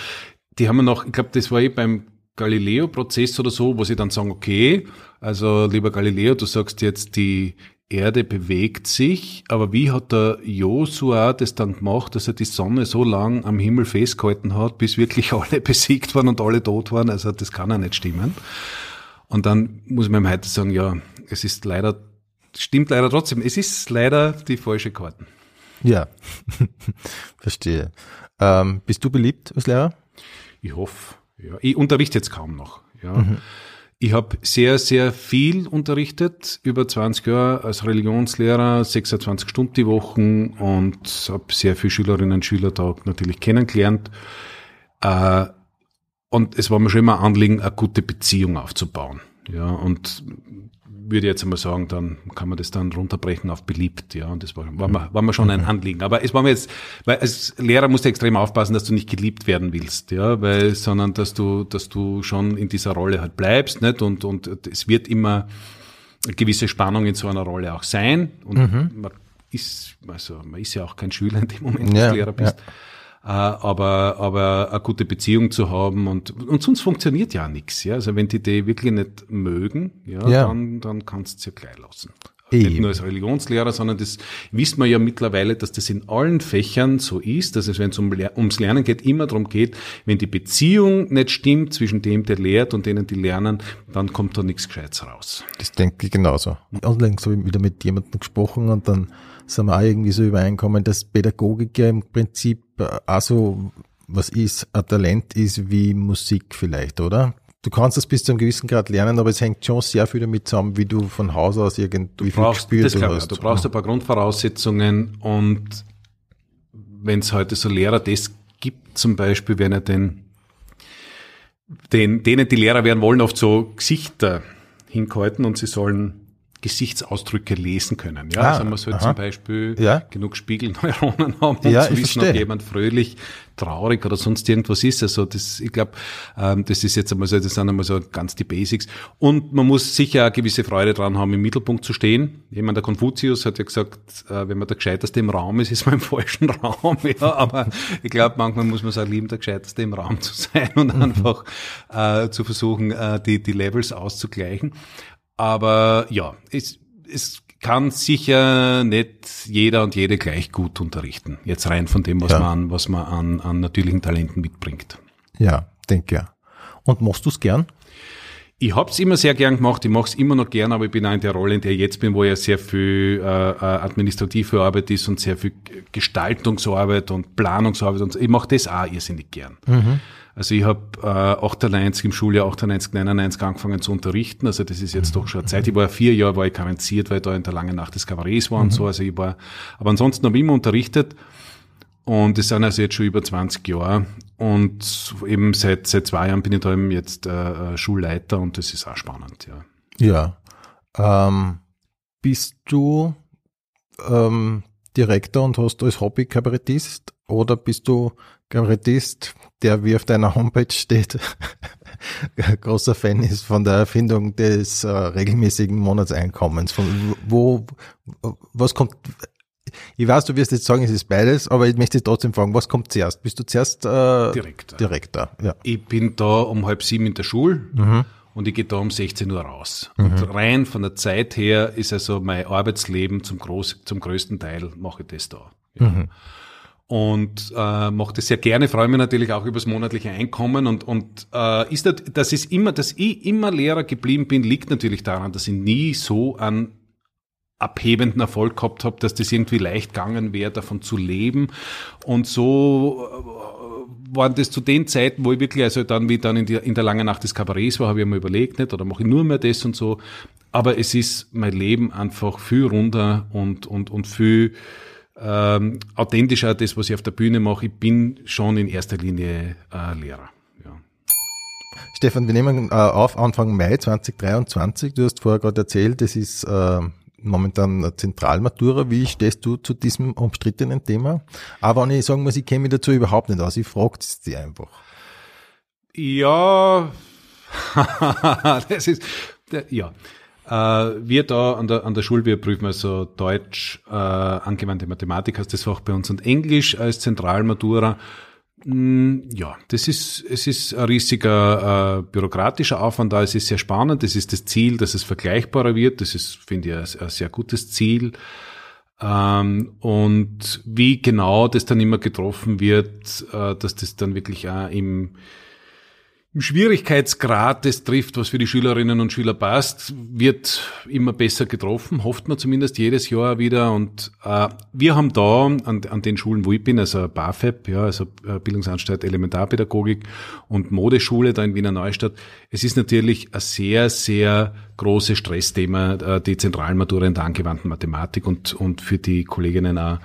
die haben wir noch, ich glaube, das war eh beim Galileo-Prozess oder so, wo sie dann sagen, okay, also lieber Galileo, du sagst jetzt, die Erde bewegt sich, aber wie hat der Josua das dann gemacht, dass er die Sonne so lang am Himmel festgehalten hat, bis wirklich alle besiegt waren und alle tot waren? Also das kann ja nicht stimmen. Und dann muss man ihm heute sagen, ja, es ist leider, stimmt leider trotzdem, es ist leider die falsche Karten. Ja, verstehe. Ähm, bist du beliebt als Lehrer? Ich hoffe. Ja, ich unterrichte jetzt kaum noch. Ja. Mhm. Ich habe sehr, sehr viel unterrichtet, über 20 Jahre als Religionslehrer, 26 Stunden die Woche und habe sehr viele Schülerinnen und Schüler da natürlich kennengelernt. Äh, und es war mir schon immer ein Anliegen, eine gute Beziehung aufzubauen. Ja, und würde jetzt einmal sagen, dann kann man das dann runterbrechen auf beliebt, ja. Und das war, war, mir, war mir schon ein. Anliegen. Aber es war mir jetzt, weil als Lehrer musst du extrem aufpassen, dass du nicht geliebt werden willst, ja, weil, sondern dass du, dass du schon in dieser Rolle halt bleibst, nicht? Und, und es wird immer eine gewisse Spannung in so einer Rolle auch sein. Und mhm. man ist, also man ist ja auch kein Schüler in dem Moment, ja, du Lehrer bist. Ja. Äh, aber, aber eine gute Beziehung zu haben und, und sonst funktioniert ja nichts. Ja? Also wenn die die wirklich nicht mögen, ja, ja. dann, dann kannst du ja gleich lassen. Eben. Nicht nur als Religionslehrer, sondern das wissen wir ja mittlerweile, dass das in allen Fächern so ist, dass es, wenn es um, ums Lernen geht, immer darum geht, wenn die Beziehung nicht stimmt zwischen dem, der lehrt und denen, die lernen, dann kommt da nichts Gescheites raus. Das denke ich genauso. Unlängst habe ich wieder mit jemandem gesprochen und dann sind wir auch irgendwie so übereinkommen, dass Pädagogik ja im Prinzip auch so was ist, ein Talent ist wie Musik vielleicht, oder? Du kannst das bis zu einem gewissen Grad lernen, aber es hängt schon sehr viel damit zusammen, wie du von Haus aus irgendwie viel gespielt das hast. Du brauchst ein paar Grundvoraussetzungen und wenn es heute so Lehrer das gibt, zum Beispiel, wenn er den, den, denen die Lehrer werden wollen, oft so Gesichter hingehalten und sie sollen Gesichtsausdrücke lesen können. Ja, ah, also man soll aha. zum Beispiel ja. genug Spiegelneuronen haben, um ja, zu wissen, ob jemand fröhlich, traurig oder sonst irgendwas ist. Also das, ich glaube, ähm, das ist jetzt einmal so, das sind einmal so ganz die Basics. Und man muss sicher eine gewisse Freude dran haben, im Mittelpunkt zu stehen. Jemand, der Konfuzius hat ja gesagt, äh, wenn man der Gescheiterste im Raum ist, ist man im falschen Raum. Ja, aber ich glaube, manchmal muss man auch lieben, der Gescheiterste im Raum zu sein und mhm. einfach äh, zu versuchen, äh, die, die Levels auszugleichen. Aber ja, es, es kann sicher nicht jeder und jede gleich gut unterrichten. Jetzt rein von dem, was ja. man, was man an, an natürlichen Talenten mitbringt. Ja, denke ja. Und machst du es gern? Ich habe es immer sehr gern gemacht, ich mache es immer noch gern, aber ich bin auch in der Rolle, in der ich jetzt bin, wo ja sehr viel äh, äh administrative Arbeit ist und sehr viel Gestaltungsarbeit und Planungsarbeit und ich mache das auch irrsinnig gern. Mhm. Also ich habe äh, 98 im Schuljahr 98, 99 angefangen zu unterrichten. Also das ist jetzt mhm. doch schon eine Zeit. Ich war vier Jahre war ich karenziert, weil ich da in der langen Nacht des Kabarets war mhm. und so. Also ich war, aber ansonsten habe ich immer unterrichtet. Und das sind also jetzt schon über 20 Jahre. Und eben seit, seit zwei Jahren bin ich da eben jetzt äh, äh, Schulleiter und das ist auch spannend, ja. Ja. Ähm, bist du ähm, Direktor und hast als Hobby Kabarettist oder bist du Kabarettist, der wie auf deiner Homepage steht, großer Fan ist von der Erfindung des äh, regelmäßigen Monatseinkommens. Von wo, was kommt, ich weiß, du wirst jetzt sagen, es ist beides, aber ich möchte trotzdem fragen, was kommt zuerst? Bist du zuerst äh, Direktor? Direktor, ja. Ich bin da um halb sieben in der Schule. Mhm. Und ich gehe da um 16 Uhr raus. Mhm. Und rein von der Zeit her ist also mein Arbeitsleben zum, groß, zum größten Teil mache ich das da. Ja. Mhm und äh, mache das sehr gerne, freue mich natürlich auch über das monatliche Einkommen und, und äh, ist das, das ist immer, dass ich immer Lehrer geblieben bin, liegt natürlich daran, dass ich nie so an abhebenden Erfolg gehabt habe, dass das irgendwie leicht gegangen wäre, davon zu leben. Und so äh, waren das zu den Zeiten, wo ich wirklich, also dann, wie dann in, die, in der langen Nacht des Kabarets war, habe ich mir überlegt, nicht, oder mache ich nur mehr das und so. Aber es ist mein Leben einfach viel runder und, und, und viel ähm, authentischer das, was ich auf der Bühne mache. Ich bin schon in erster Linie äh, Lehrer. Ja. Stefan, wir nehmen äh, auf Anfang Mai 2023. Du hast vorher gerade erzählt, das ist äh, momentan eine Zentralmatura. Wie stehst du zu diesem umstrittenen Thema? Aber wenn ich sagen muss, ich kenne mich dazu überhaupt nicht aus, ich frage es dir einfach. Ja, das ist, ja. Äh, wir da an der, an der Schule, wir prüfen also Deutsch, äh, angewandte Mathematik heißt das Fach bei uns und Englisch als Zentralmatura. Mm, ja, das ist, es ist ein riesiger äh, bürokratischer Aufwand da. Es ist sehr spannend. Das ist das Ziel, dass es vergleichbarer wird. Das ist, finde ich, ein, ein sehr gutes Ziel. Ähm, und wie genau das dann immer getroffen wird, äh, dass das dann wirklich auch im Schwierigkeitsgrad das trifft, was für die Schülerinnen und Schüler passt, wird immer besser getroffen, hofft man zumindest jedes Jahr wieder. Und äh, wir haben da an, an den Schulen, wo ich bin, also BAföB, ja, also äh, Bildungsanstalt Elementarpädagogik und Modeschule da in Wiener Neustadt, es ist natürlich ein sehr, sehr großes Stressthema, äh, die Zentralmatura in der angewandten Mathematik und, und für die Kolleginnen auch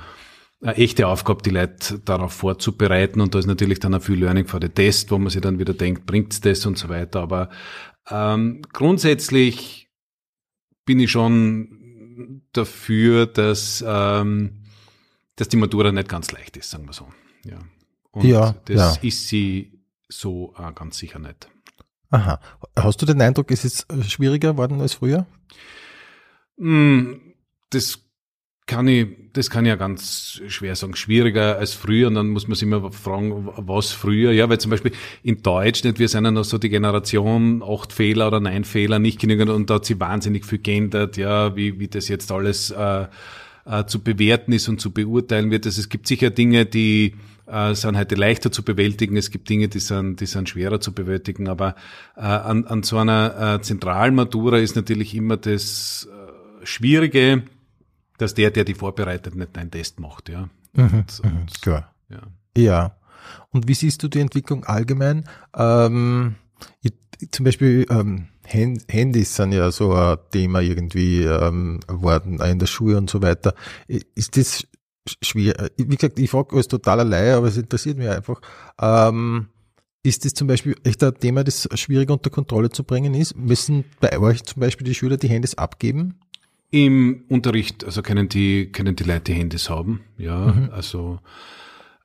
eine echte Aufgabe, die Leute darauf vorzubereiten. Und da ist natürlich dann auch viel Learning vor der Test, wo man sich dann wieder denkt, bringt's das und so weiter. Aber ähm, grundsätzlich bin ich schon dafür, dass, ähm, dass die Matura nicht ganz leicht ist, sagen wir so. Ja. Und ja, das ja. ist sie so äh, ganz sicher nicht. Aha. Hast du den Eindruck, ist es schwieriger geworden als früher? Mm, das kann ich, das kann ich ja ganz schwer sagen, schwieriger als früher. Und dann muss man sich immer fragen, was früher. Ja, weil zum Beispiel in Deutsch nicht, wir sind ja noch so die Generation, acht Fehler oder neun Fehler, nicht genügend. Und da hat sich wahnsinnig viel geändert, ja, wie, wie das jetzt alles äh, äh, zu bewerten ist und zu beurteilen wird. Also es gibt sicher Dinge, die äh, sind heute leichter zu bewältigen. Es gibt Dinge, die sind, die sind schwerer zu bewältigen. Aber äh, an, an so einer äh, Zentralmatura ist natürlich immer das äh, Schwierige, dass der, der die vorbereitet, nicht einen Test macht, ja. Mhm, und, mhm, und, klar. Ja. ja. Und wie siehst du die Entwicklung allgemein? Ähm, ich, zum Beispiel ähm, Handys sind ja so ein Thema irgendwie ähm, worden in der Schule und so weiter. Ist das schwer? Wie gesagt, ich frage alles total allein, aber es interessiert mich einfach. Ähm, ist das zum Beispiel echt ein Thema, das schwierig unter Kontrolle zu bringen ist? Müssen bei euch zum Beispiel die Schüler die Handys abgeben? Im Unterricht, also können die, können die Leute die Handys haben, ja, mhm. also,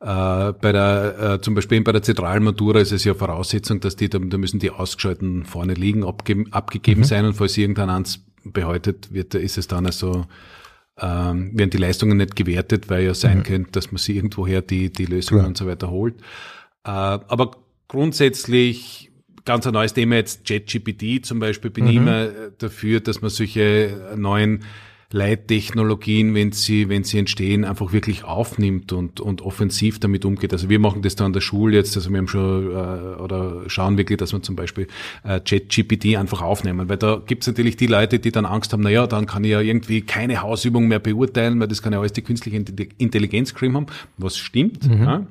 äh, bei der, äh, zum Beispiel bei der Zentralmatura ist es ja Voraussetzung, dass die, da, da müssen die ausgeschalten vorne liegen, abgeben, abgegeben mhm. sein und falls irgendein eins behäutet wird, ist es dann also, ähm, werden die Leistungen nicht gewertet, weil ja sein mhm. könnte, dass man sie irgendwoher die, die Lösungen und so weiter holt. Äh, aber grundsätzlich ganz ein neues Thema jetzt, ChatGPT zum Beispiel, bin mhm. ich immer dafür, dass man solche neuen Leittechnologien, wenn sie, wenn sie entstehen, einfach wirklich aufnimmt und, und offensiv damit umgeht. Also wir machen das da an der Schule jetzt, also wir haben schon äh, oder schauen wirklich, dass wir zum Beispiel äh, ChatGPT einfach aufnehmen, weil da gibt's natürlich die Leute, die dann Angst haben, naja, dann kann ich ja irgendwie keine Hausübung mehr beurteilen, weil das kann ja alles die künstliche Intelligenz geschrieben haben, was stimmt. Mhm. Ja.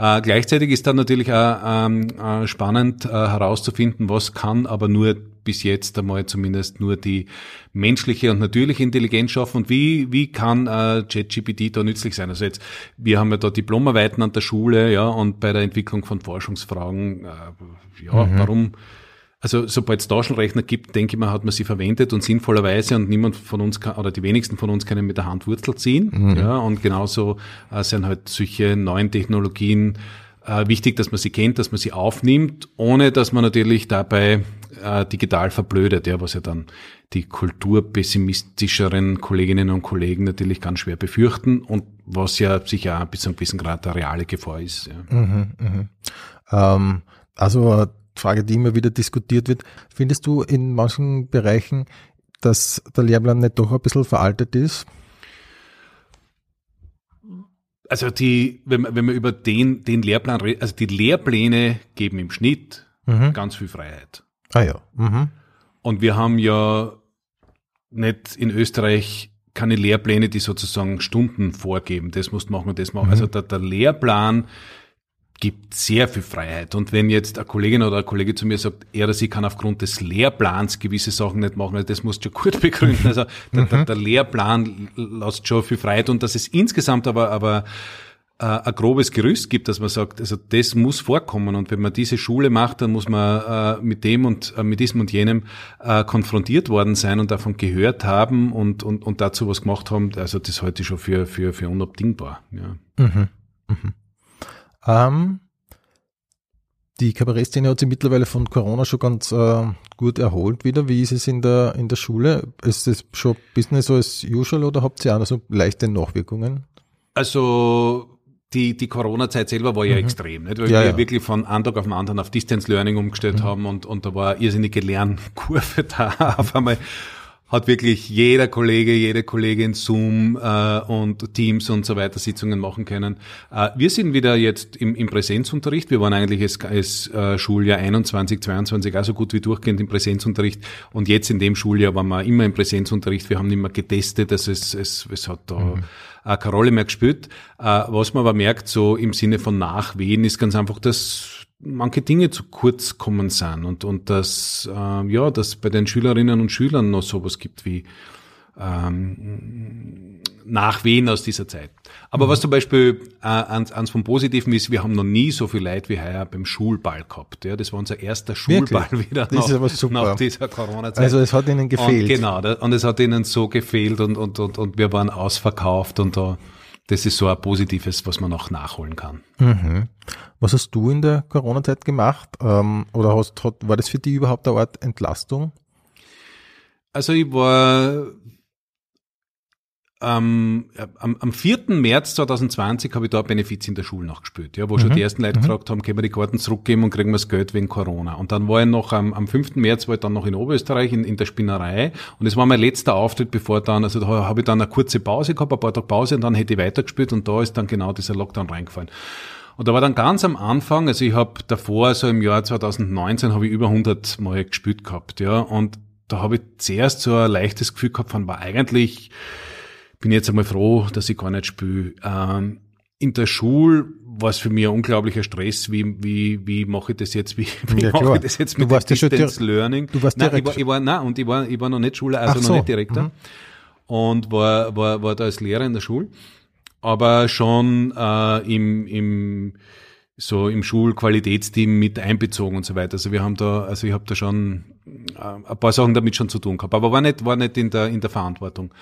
Äh, gleichzeitig ist dann natürlich auch ähm, äh, spannend äh, herauszufinden, was kann aber nur bis jetzt einmal zumindest nur die menschliche und natürliche Intelligenz schaffen und wie, wie kann äh, ChatGPT da nützlich sein? Also jetzt, wir haben ja da Diplomarbeiten an der Schule, ja, und bei der Entwicklung von Forschungsfragen, äh, ja, mhm. warum also sobald es Taschenrechner gibt, denke ich mal, hat man sie verwendet und sinnvollerweise und niemand von uns kann, oder die wenigsten von uns können mit der Hand Wurzel ziehen. Mhm. Ja, und genauso äh, sind halt solche neuen Technologien äh, wichtig, dass man sie kennt, dass man sie aufnimmt, ohne dass man natürlich dabei äh, digital verblödet, ja, was ja dann die kulturpessimistischeren Kolleginnen und Kollegen natürlich ganz schwer befürchten und was ja sicher bis zu einem gewissen Grad eine reale Gefahr ist. Ja. Mhm, mh. ähm, also Frage, die immer wieder diskutiert wird. Findest du in manchen Bereichen, dass der Lehrplan nicht doch ein bisschen veraltet ist? Also die, wenn man, wenn man über den, den Lehrplan redet, also die Lehrpläne geben im Schnitt mhm. ganz viel Freiheit. Ah ja. Mhm. Und wir haben ja nicht in Österreich keine Lehrpläne, die sozusagen Stunden vorgeben. Das musst du machen und das machen. Mhm. Also der, der Lehrplan gibt sehr viel Freiheit. Und wenn jetzt eine Kollegin oder ein Kollege zu mir sagt, er oder sie kann aufgrund des Lehrplans gewisse Sachen nicht machen, das musst du gut begründen. Also der, der, der Lehrplan lässt schon viel Freiheit und dass es insgesamt aber, aber äh, ein grobes Gerüst gibt, dass man sagt, also das muss vorkommen und wenn man diese Schule macht, dann muss man äh, mit dem und äh, mit diesem und jenem äh, konfrontiert worden sein und davon gehört haben und, und, und dazu was gemacht haben. Also das halte ich schon für, für, für unabdingbar. Ja. Mhm. Mhm. Ähm, die Kabarettszene hat sich mittlerweile von Corona schon ganz äh, gut erholt wieder. Wie ist es in der, in der Schule? Ist es schon Business as usual oder habt ihr auch noch so leichte Nachwirkungen? Also die, die Corona-Zeit selber war ja mhm. extrem, nicht? weil ja, wir ja. wirklich von einem Tag auf den anderen auf Distance Learning umgestellt mhm. haben und, und da war eine irrsinnige Lernkurve da auf einmal hat wirklich jeder Kollege, jede Kollegin Zoom äh, und Teams und so weiter Sitzungen machen können. Äh, wir sind wieder jetzt im, im Präsenzunterricht. Wir waren eigentlich das, das äh, Schuljahr 21, 22 auch so gut wie durchgehend im Präsenzunterricht und jetzt in dem Schuljahr waren wir immer im Präsenzunterricht. Wir haben immer getestet, dass es, es, es hat da mhm. keine Rolle mehr gespielt. Äh, was man aber merkt, so im Sinne von Nachwehen, ist ganz einfach, dass manche Dinge zu kurz kommen sind und, und dass, äh, ja, dass bei den Schülerinnen und Schülern noch sowas gibt wie ähm, Nachwehen aus dieser Zeit. Aber mhm. was zum Beispiel äh, eins, eins vom Positiven ist, wir haben noch nie so viel Leid wie heuer beim Schulball gehabt. Ja, das war unser erster Schulball Wirklich? wieder nach, nach dieser Corona-Zeit. Also es hat ihnen gefehlt. Und genau, und es hat ihnen so gefehlt und, und, und, und wir waren ausverkauft und da das ist so ein Positives, was man noch nachholen kann. Mhm. Was hast du in der Corona-Zeit gemacht? Ähm, oder hast, hat, war das für dich überhaupt eine Art Entlastung? Also ich war ähm, am, am 4. März 2020 habe ich da Benefiz in der Schule nachgespielt, ja, wo mhm. schon die ersten Leute mhm. gefragt haben, können wir die Karten zurückgeben und kriegen wir das Geld wegen Corona. Und dann war ich noch am, am 5. März war ich dann noch in Oberösterreich in, in der Spinnerei und es war mein letzter Auftritt, bevor dann, also da habe ich dann eine kurze Pause gehabt, ein paar Tage Pause und dann hätte ich weitergespielt und da ist dann genau dieser Lockdown reingefallen. Und da war dann ganz am Anfang, also ich habe davor, so im Jahr 2019, habe ich über 100 Mal gespielt gehabt, ja, und da habe ich zuerst so ein leichtes Gefühl gehabt von, war eigentlich, bin jetzt einmal froh, dass ich gar nicht spiele. Ähm, in der Schule war es für mich ein unglaublicher Stress, wie, wie, wie mache ich das jetzt, wie, wie ja, mache ich das jetzt mit du dem Distance Learning? Du warst nein, ich war, ich war, nein, und ich war, ich war noch nicht Schule, also Ach noch so. nicht Direktor. Mhm. Und war, war, war da als Lehrer in der Schule. Aber schon äh, im, im, so im Schulqualitätsteam mit einbezogen und so weiter. Also wir haben da, also ich habe da schon äh, ein paar Sachen damit schon zu tun gehabt, aber war nicht, war nicht in der, in der Verantwortung.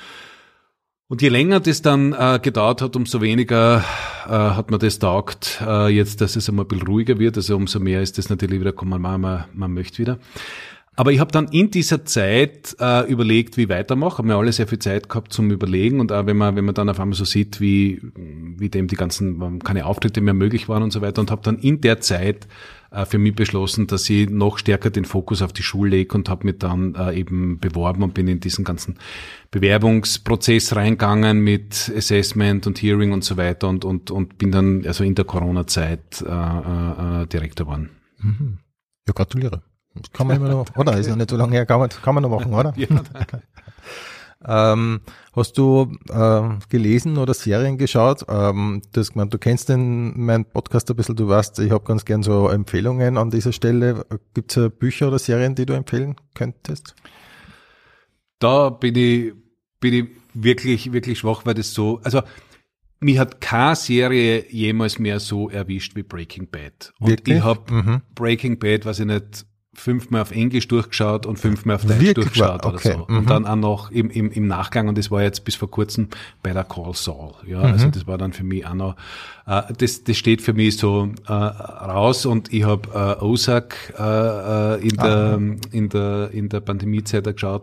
Und je länger das dann äh, gedauert hat, umso weniger äh, hat man das taugt, äh, jetzt, dass es einmal ein bisschen ruhiger wird. Also umso mehr ist das natürlich wieder, komm, man, man, man möchte wieder. Aber ich habe dann in dieser Zeit äh, überlegt, wie weitermachen. Habe mir alle sehr viel Zeit gehabt zum Überlegen und auch wenn man, wenn man dann auf einmal so sieht, wie, wie dem die ganzen, keine Auftritte mehr möglich waren und so weiter und habe dann in der Zeit für mich beschlossen, dass ich noch stärker den Fokus auf die Schule lege und habe mich dann äh, eben beworben und bin in diesen ganzen Bewerbungsprozess reingegangen mit Assessment und Hearing und so weiter und, und, und bin dann also in der Corona-Zeit äh, äh, Direktor geworden. Mhm. Ja, gratuliere. Das kann man immer noch, oder? Ist ja nicht so lange her, kann man, kann man noch machen, oder? ja, danke. Ähm, hast du äh, gelesen oder Serien geschaut? Ähm, das, man, du kennst den, meinen Podcast ein bisschen, du weißt, ich habe ganz gern so Empfehlungen an dieser Stelle. Gibt es Bücher oder Serien, die du empfehlen könntest? Da bin ich, bin ich wirklich, wirklich schwach, weil das so, also mich hat keine Serie jemals mehr so erwischt wie Breaking Bad. Und wirklich? ich habe mhm. Breaking Bad, weiß ich nicht, fünfmal auf Englisch durchgeschaut und fünfmal auf Deutsch Wirklich? durchgeschaut okay. oder so. Mhm. Und dann auch noch im, im, im Nachgang, und das war jetzt bis vor kurzem bei der Call Saul. Ja, mhm. also das war dann für mich auch noch, äh, das, das steht für mich so äh, raus und ich habe äh, Ozark äh, äh in, der, in, der, in der Pandemiezeit geschaut.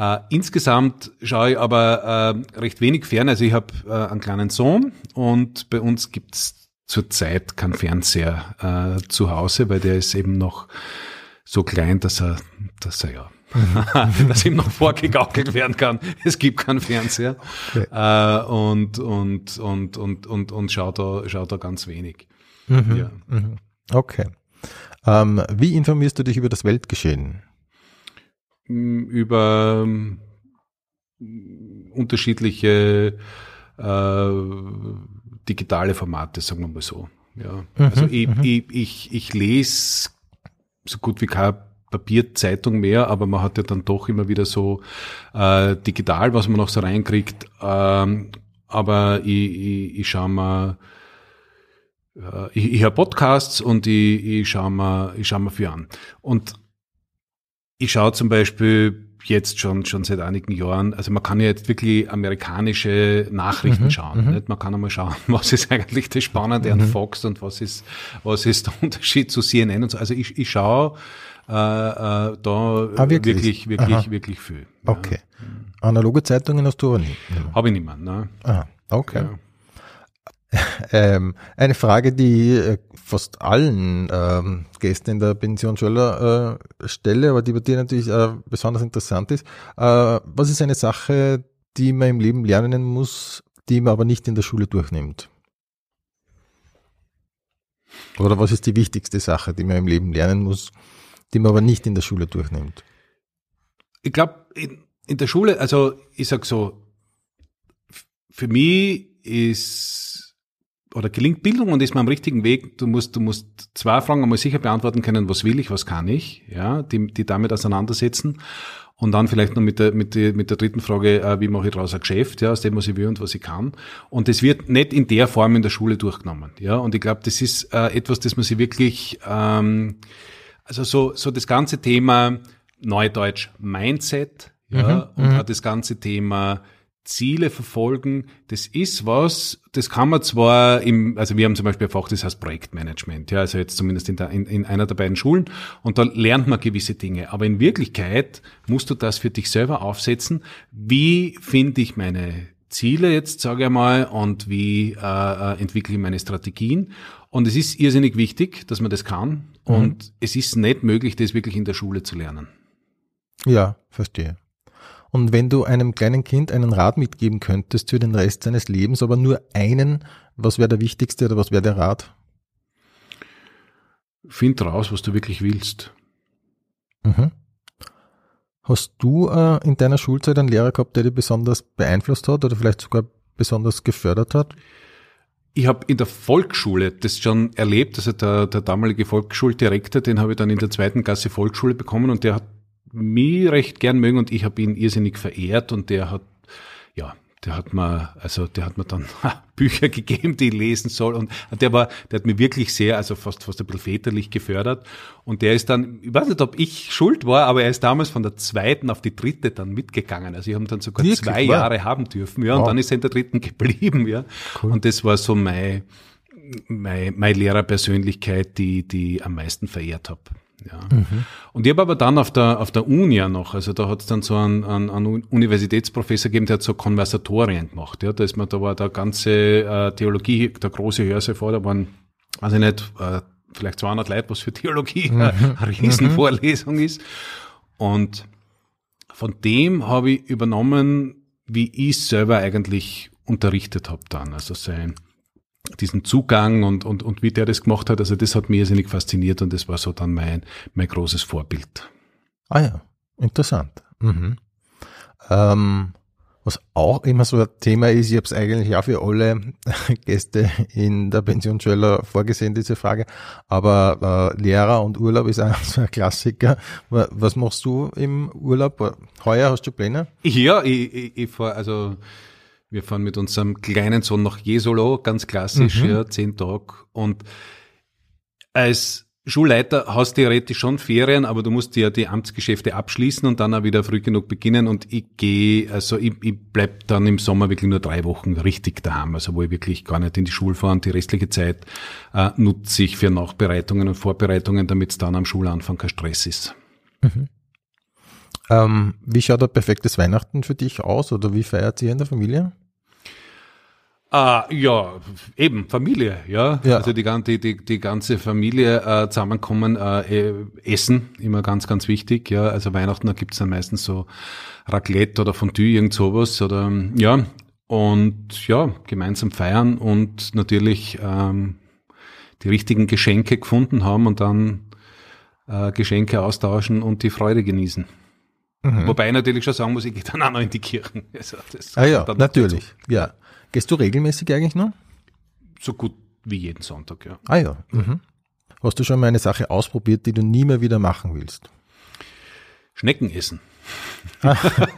Uh, insgesamt schaue ich aber uh, recht wenig fern. Also ich habe uh, einen kleinen Sohn und bei uns gibt's zurzeit keinen Fernseher zu Hause, weil der ist eben noch so klein, dass er, dass er ja, dass ihm noch vorgegaukelt werden kann. Es gibt keinen Fernseher okay. äh, und und und und und und schaut da schaut da ganz wenig. Mhm. Ja. Mhm. Okay. Ähm, wie informierst du dich über das Weltgeschehen? Mm, über um, unterschiedliche äh, digitale Formate, sagen wir mal so. Ja. Mhm. Also ich, mhm. ich, ich, ich lese so gut wie keine Papierzeitung mehr, aber man hat ja dann doch immer wieder so äh, digital, was man noch so reinkriegt. Ähm, aber ich, ich, ich schaue mal, äh, ich, ich höre Podcasts und ich, ich schaue mal, ich schaue mal viel an. Und ich schaue zum Beispiel jetzt schon, schon seit einigen Jahren, also man kann ja jetzt wirklich amerikanische Nachrichten mhm, schauen. Mhm. Nicht? Man kann einmal schauen, was ist eigentlich das Spannende mhm. an Fox und was ist, was ist der Unterschied zu CNN und so. Also ich, ich schaue äh, äh, da ah, wirklich, wirklich, wirklich, Aha. wirklich viel. Okay. Analoge Zeitungen hast du aber nicht? Habe ich nicht mehr, ne? Aha. Okay. Ja. Ähm, eine Frage, die äh, fast allen ähm, Gästen in der Pension Schöller äh, stelle, aber die bei dir natürlich äh, besonders interessant ist. Äh, was ist eine Sache, die man im Leben lernen muss, die man aber nicht in der Schule durchnimmt? Oder was ist die wichtigste Sache, die man im Leben lernen muss, die man aber nicht in der Schule durchnimmt? Ich glaube, in, in der Schule, also ich sag so, für mich ist oder gelingt Bildung und ist man am richtigen Weg. Du musst, du musst zwei Fragen einmal sicher beantworten können, was will ich, was kann ich, ja, die, die damit auseinandersetzen. Und dann vielleicht noch mit der, mit der, mit der dritten Frage, äh, wie mache ich daraus ein Geschäft, ja, aus dem, was ich will und was ich kann. Und das wird nicht in der Form in der Schule durchgenommen, ja. Und ich glaube, das ist äh, etwas, das man sich wirklich, ähm, also so, so das ganze Thema Neudeutsch Mindset, ja, mhm, und mhm. auch das ganze Thema Ziele verfolgen, das ist was, das kann man zwar im, also wir haben zum Beispiel ein Fach, das heißt Projektmanagement, ja, also jetzt zumindest in, der, in, in einer der beiden Schulen und da lernt man gewisse Dinge, aber in Wirklichkeit musst du das für dich selber aufsetzen. Wie finde ich meine Ziele jetzt, sage ich mal, und wie äh, äh, entwickle ich meine Strategien? Und es ist irrsinnig wichtig, dass man das kann mhm. und es ist nicht möglich, das wirklich in der Schule zu lernen. Ja, verstehe. Und wenn du einem kleinen Kind einen Rat mitgeben könntest für den Rest seines Lebens, aber nur einen, was wäre der wichtigste oder was wäre der Rat? Find raus, was du wirklich willst. Mhm. Hast du äh, in deiner Schulzeit einen Lehrer gehabt, der dich besonders beeinflusst hat oder vielleicht sogar besonders gefördert hat? Ich habe in der Volksschule das schon erlebt. Also der, der damalige Volksschuldirektor, den habe ich dann in der zweiten Klasse Volksschule bekommen und der hat mich recht gern mögen und ich habe ihn irrsinnig verehrt und der hat, ja, der hat mir, also der hat mir dann Bücher gegeben, die ich lesen soll und der war, der hat mir wirklich sehr, also fast, fast ein bisschen väterlich gefördert und der ist dann, ich weiß nicht, ob ich schuld war, aber er ist damals von der zweiten auf die dritte dann mitgegangen, also ich habe dann sogar wirklich? zwei Jahre haben dürfen, ja, wow. und dann ist er in der dritten geblieben, ja, cool. und das war so mein, meine, meine Lehrerpersönlichkeit, die, die ich am meisten verehrt habe. Ja. Mhm. Und ich habe aber dann auf der, auf der Uni ja noch, also da hat es dann so einen, einen, einen Universitätsprofessor gegeben, der hat so Konversatorien gemacht. Ja. Da ist man, da war der ganze äh, Theologie, der große Hörsaal vor, da waren, weiß ich nicht, äh, vielleicht 200 Leute, was für Theologie mhm. eine Riesenvorlesung ist. Und von dem habe ich übernommen, wie ich selber eigentlich unterrichtet habe dann. Also sein, diesen Zugang und, und, und wie der das gemacht hat, also das hat mir irrsinnig fasziniert und das war so dann mein, mein großes Vorbild. Ah ja, interessant. Mhm. Ähm, was auch immer so ein Thema ist, ich habe es eigentlich auch für alle Gäste in der Pensionsschule vorgesehen, diese Frage, aber äh, Lehrer und Urlaub ist auch so ein Klassiker. Was machst du im Urlaub? Heuer hast du Pläne? Ja, ich, ich, ich fahre, also wir fahren mit unserem kleinen Sohn nach Jesolo, ganz klassisch, mhm. ja, zehn Tage und als Schulleiter hast theoretisch schon Ferien, aber du musst ja die Amtsgeschäfte abschließen und dann auch wieder früh genug beginnen. Und ich gehe, also ich, ich bleib dann im Sommer wirklich nur drei Wochen richtig daheim, also wo ich wirklich gar nicht in die Schule fahre. Und die restliche Zeit äh, nutze ich für Nachbereitungen und Vorbereitungen, damit es dann am Schulanfang kein Stress ist. Mhm. Ähm, wie schaut ein perfektes Weihnachten für dich aus oder wie feiert ihr in der Familie? Ah, ja, eben, Familie, ja. ja. Also die, die, die, die ganze Familie äh, zusammenkommen, äh, eh, essen, immer ganz, ganz wichtig, ja. Also Weihnachten, da gibt's dann meistens so Raclette oder Fondue, irgend sowas, oder ja. Und ja, gemeinsam feiern und natürlich ähm, die richtigen Geschenke gefunden haben und dann äh, Geschenke austauschen und die Freude genießen. Mhm. Wobei ich natürlich schon sagen muss, ich gehe dann auch noch in die Kirchen. Also ah ja, natürlich, ja. Gehst du regelmäßig eigentlich noch? So gut wie jeden Sonntag, ja. Ah ja. Mhm. Hast du schon mal eine Sache ausprobiert, die du nie mehr wieder machen willst? Schnecken essen. Ah,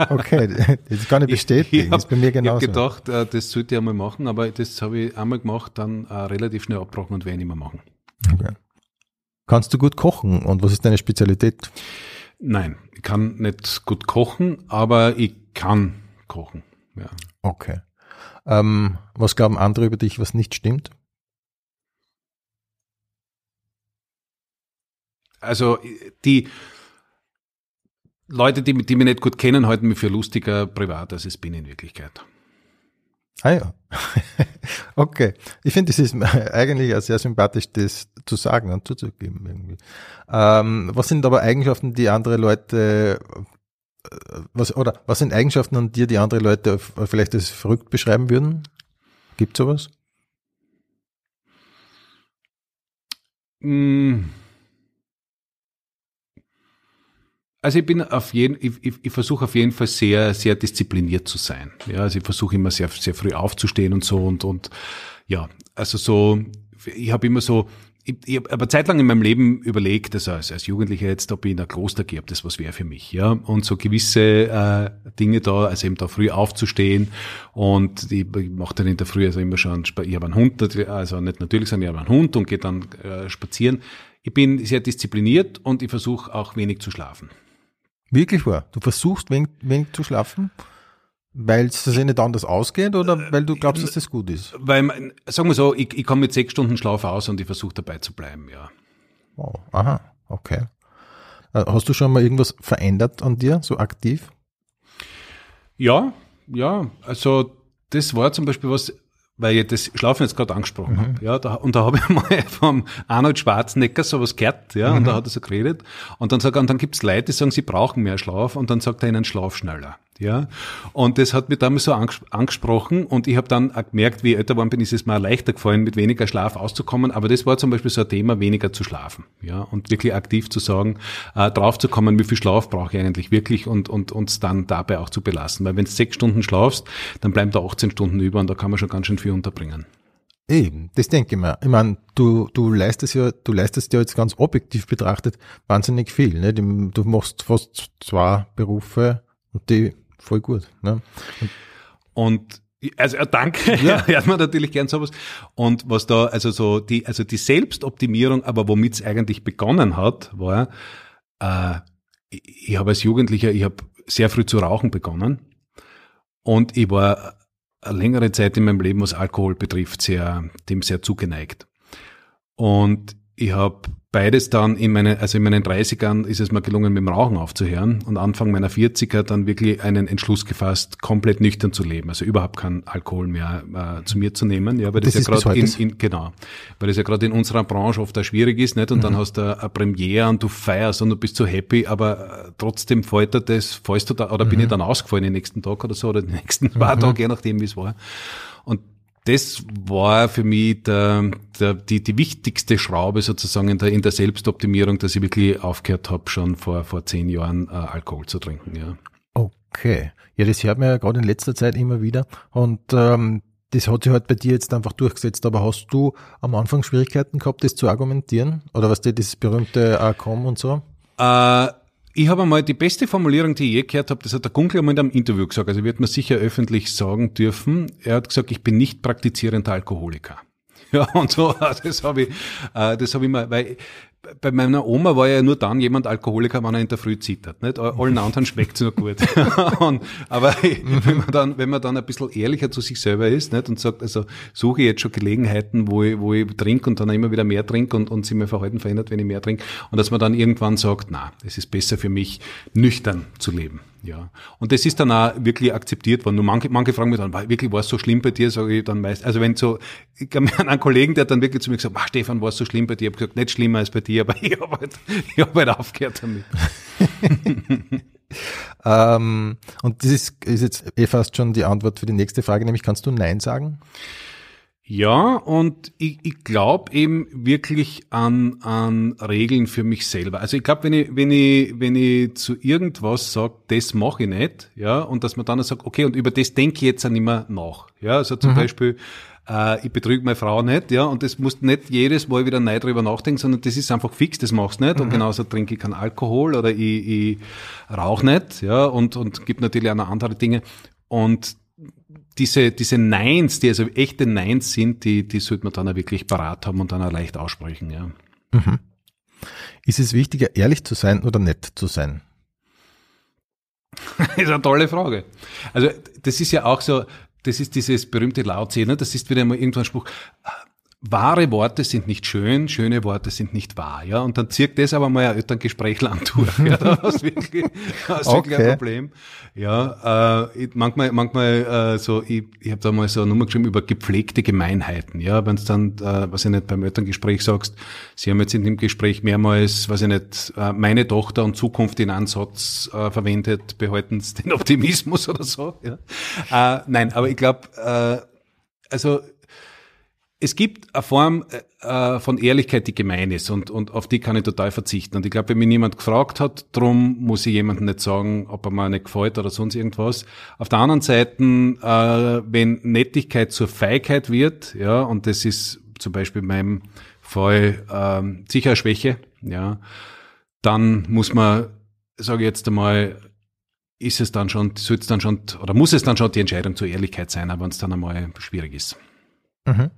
okay, das kann ich bestätigen. Ich, das ist bei mir genauso. Ich habe gedacht, äh, das sollte ich einmal machen, aber das habe ich einmal gemacht, dann äh, relativ schnell abgebrochen und werde ich nicht mehr machen. Okay. Kannst du gut kochen und was ist deine Spezialität? Nein, ich kann nicht gut kochen, aber ich kann kochen. Ja. Okay. Ähm, was glauben andere über dich, was nicht stimmt? Also die Leute, die, die mich nicht gut kennen, halten mich für lustiger privat, als ich bin in Wirklichkeit. Ah ja. okay. Ich finde, es ist eigentlich sehr sympathisch, das zu sagen und zuzugeben irgendwie. Ähm, was sind aber Eigenschaften, die andere Leute was, oder was sind Eigenschaften an dir, die andere Leute vielleicht als verrückt beschreiben würden? Gibt sowas? Mm. Also ich bin auf jeden, ich, ich, ich versuche auf jeden Fall sehr, sehr diszipliniert zu sein. Ja, also ich versuche immer sehr, sehr früh aufzustehen und so und, und ja, also so, ich habe immer so, ich, ich habe aber zeitlang in meinem Leben überlegt, also als, als Jugendlicher jetzt, ob ich in ein Kloster gehe, ob das was wäre für mich, ja. Und so gewisse äh, Dinge da, also eben da früh aufzustehen und ich, ich mache dann in der Früh also immer schon, ich habe einen Hund, also nicht natürlich, sondern ich habe einen Hund und gehe dann äh, spazieren. Ich bin sehr diszipliniert und ich versuche auch wenig zu schlafen. Wirklich wahr? Du versuchst wenig, wenig zu schlafen? Weil es sich nicht anders ausgeht oder weil du glaubst, dass das gut ist? Weil, sagen wir so, ich, ich komme mit sechs Stunden Schlaf aus und ich versuche dabei zu bleiben, ja. Wow, aha, okay. Äh, hast du schon mal irgendwas verändert an dir, so aktiv? Ja, ja, also das war zum Beispiel was, weil ich das Schlafen jetzt gerade angesprochen mhm. habe. Ja, da, und da habe ich mal vom Arnold Schwarzenegger sowas gehört, ja, mhm. und da hat er so geredet. Und dann sagt er, und dann gibt es Leute, die sagen, sie brauchen mehr Schlaf, und dann sagt er ihnen Schlaf schneller. Ja, und das hat mich damals so angesprochen und ich habe dann auch gemerkt, wie ich älter geworden bin, ist es mir leichter gefallen, mit weniger Schlaf auszukommen. Aber das war zum Beispiel so ein Thema, weniger zu schlafen. Ja, und wirklich aktiv zu sagen, äh, drauf zu kommen, wie viel Schlaf brauche ich eigentlich wirklich und und uns dann dabei auch zu belassen. Weil wenn du sechs Stunden schlafst, dann bleiben da 18 Stunden über und da kann man schon ganz schön viel unterbringen. Eben, das denke ich mir. Ich meine, du, du leistest ja, du leistest ja jetzt ganz objektiv betrachtet wahnsinnig viel. Ne? Du machst fast zwei Berufe und die voll gut. Ne? Und also danke, ja. hört man natürlich gern sowas. Und was da, also so die, also die Selbstoptimierung, aber womit es eigentlich begonnen hat, war, äh, ich, ich habe als Jugendlicher, ich habe sehr früh zu rauchen begonnen und ich war eine längere Zeit in meinem Leben, was Alkohol betrifft, sehr, dem sehr zugeneigt. Und ich habe beides dann in meinen, also in meinen 30ern ist es mir gelungen, mit dem Rauchen aufzuhören und Anfang meiner 40er dann wirklich einen Entschluss gefasst, komplett nüchtern zu leben, also überhaupt keinen Alkohol mehr äh, zu mir zu nehmen, ja, weil das, das ja gerade in, in, genau, weil das ja gerade in unserer Branche oft auch schwierig ist, nicht? Und mhm. dann hast du eine Premiere und du feierst und du bist so happy, aber äh, trotzdem fällt dir das, fällst du da, oder mhm. bin ich dann ausgefallen den nächsten Tag oder so, oder die nächsten zwei mhm. Tage, je nachdem, wie es war. Und das war für mich der, der, die, die wichtigste Schraube sozusagen in der, in der Selbstoptimierung, dass ich wirklich aufgehört habe, schon vor, vor zehn Jahren äh, Alkohol zu trinken. Ja. Okay. Ja, das hört man ja gerade in letzter Zeit immer wieder. Und ähm, das hat sich halt bei dir jetzt einfach durchgesetzt. Aber hast du am Anfang Schwierigkeiten gehabt, das zu argumentieren? Oder was dir das berühmte ACOM und so? Äh, ich habe einmal die beste Formulierung, die ich je gehört habe, das hat der Gunkel einmal in einem Interview gesagt, also wird man sicher öffentlich sagen dürfen. Er hat gesagt, ich bin nicht praktizierender Alkoholiker. Ja, und so, das habe ich, äh, das habe ich mal, weil bei meiner Oma war ja nur dann jemand Alkoholiker, wenn er in der Früh zittert. Nicht? Allen anderen schmeckt's nur gut. und, aber wenn man dann, wenn man dann ein bisschen ehrlicher zu sich selber ist, nicht? und sagt, also suche ich jetzt schon Gelegenheiten, wo ich, wo ich trinke und dann immer wieder mehr trinke und, und sich mein Verhalten verändert, wenn ich mehr trinke. Und dass man dann irgendwann sagt, na, es ist besser für mich, nüchtern zu leben. Ja. Und das ist dann auch wirklich akzeptiert worden. Nur manche, manche fragen mich dann, war, wirklich, war es so schlimm bei dir? Sage ich dann meist, also wenn so, ich habe einen Kollegen, der hat dann wirklich zu mir gesagt, ah, Stefan, war es so schlimm bei dir? Ich habe gesagt, nicht schlimmer als bei dir, aber ich habe halt, ich hab halt aufgehört damit. ähm, und das ist, ist jetzt eh fast schon die Antwort für die nächste Frage, nämlich kannst du Nein sagen? Ja, und ich, ich glaube eben wirklich an, an Regeln für mich selber. Also ich glaube, wenn ich, wenn ich, wenn ich zu irgendwas sage, das mache ich nicht, ja, und dass man dann sagt, okay, und über das denke ich jetzt auch nicht mehr nach. Ja, also zum mhm. Beispiel, äh, ich betrüge meine Frau nicht, ja, und das musst nicht jedes Mal wieder neu drüber nachdenken, sondern das ist einfach fix, das machst du nicht. Mhm. Und genauso trinke ich keinen Alkohol oder ich, ich rauche nicht, ja, und, und gibt natürlich auch noch andere Dinge. Und diese, diese Neins, die also echte Neins sind, die, die sollte man dann auch wirklich parat haben und dann auch leicht aussprechen, ja. Mhm. Ist es wichtiger, ehrlich zu sein oder nett zu sein? das ist eine tolle Frage. Also, das ist ja auch so, das ist dieses berühmte Lautse, ne? das ist wieder mal irgendwann ein Spruch, wahre Worte sind nicht schön, schöne Worte sind nicht wahr, ja. Und dann zirkt das aber mal ein Elterngespräch lang durch, ja. Da hast wirklich, hast okay. wirklich ein Problem. Ja, äh, manchmal, manchmal, äh, so, ich, ich habe da mal so eine Nummer geschrieben über gepflegte Gemeinheiten, ja. Wenn du dann, äh, was ich nicht, beim Elterngespräch sagst, sie haben jetzt in dem Gespräch mehrmals, was ich nicht, äh, meine Tochter und Zukunft in Ansatz äh, verwendet, behalten den Optimismus oder so, ja. Äh, nein, aber ich glaube, äh, also es gibt eine Form äh, von Ehrlichkeit, die gemein ist und, und auf die kann ich total verzichten. Und ich glaube, wenn mich niemand gefragt hat, drum muss ich jemandem nicht sagen, ob er mir nicht gefällt oder sonst irgendwas. Auf der anderen Seite, äh, wenn Nettigkeit zur Feigheit wird, ja, und das ist zum Beispiel in meinem Fall äh, sicher eine Schwäche, ja, dann muss man, sage ich jetzt einmal, ist es dann schon, soll es dann schon, oder muss es dann schon die Entscheidung zur Ehrlichkeit sein, wenn es dann einmal schwierig ist. Mhm.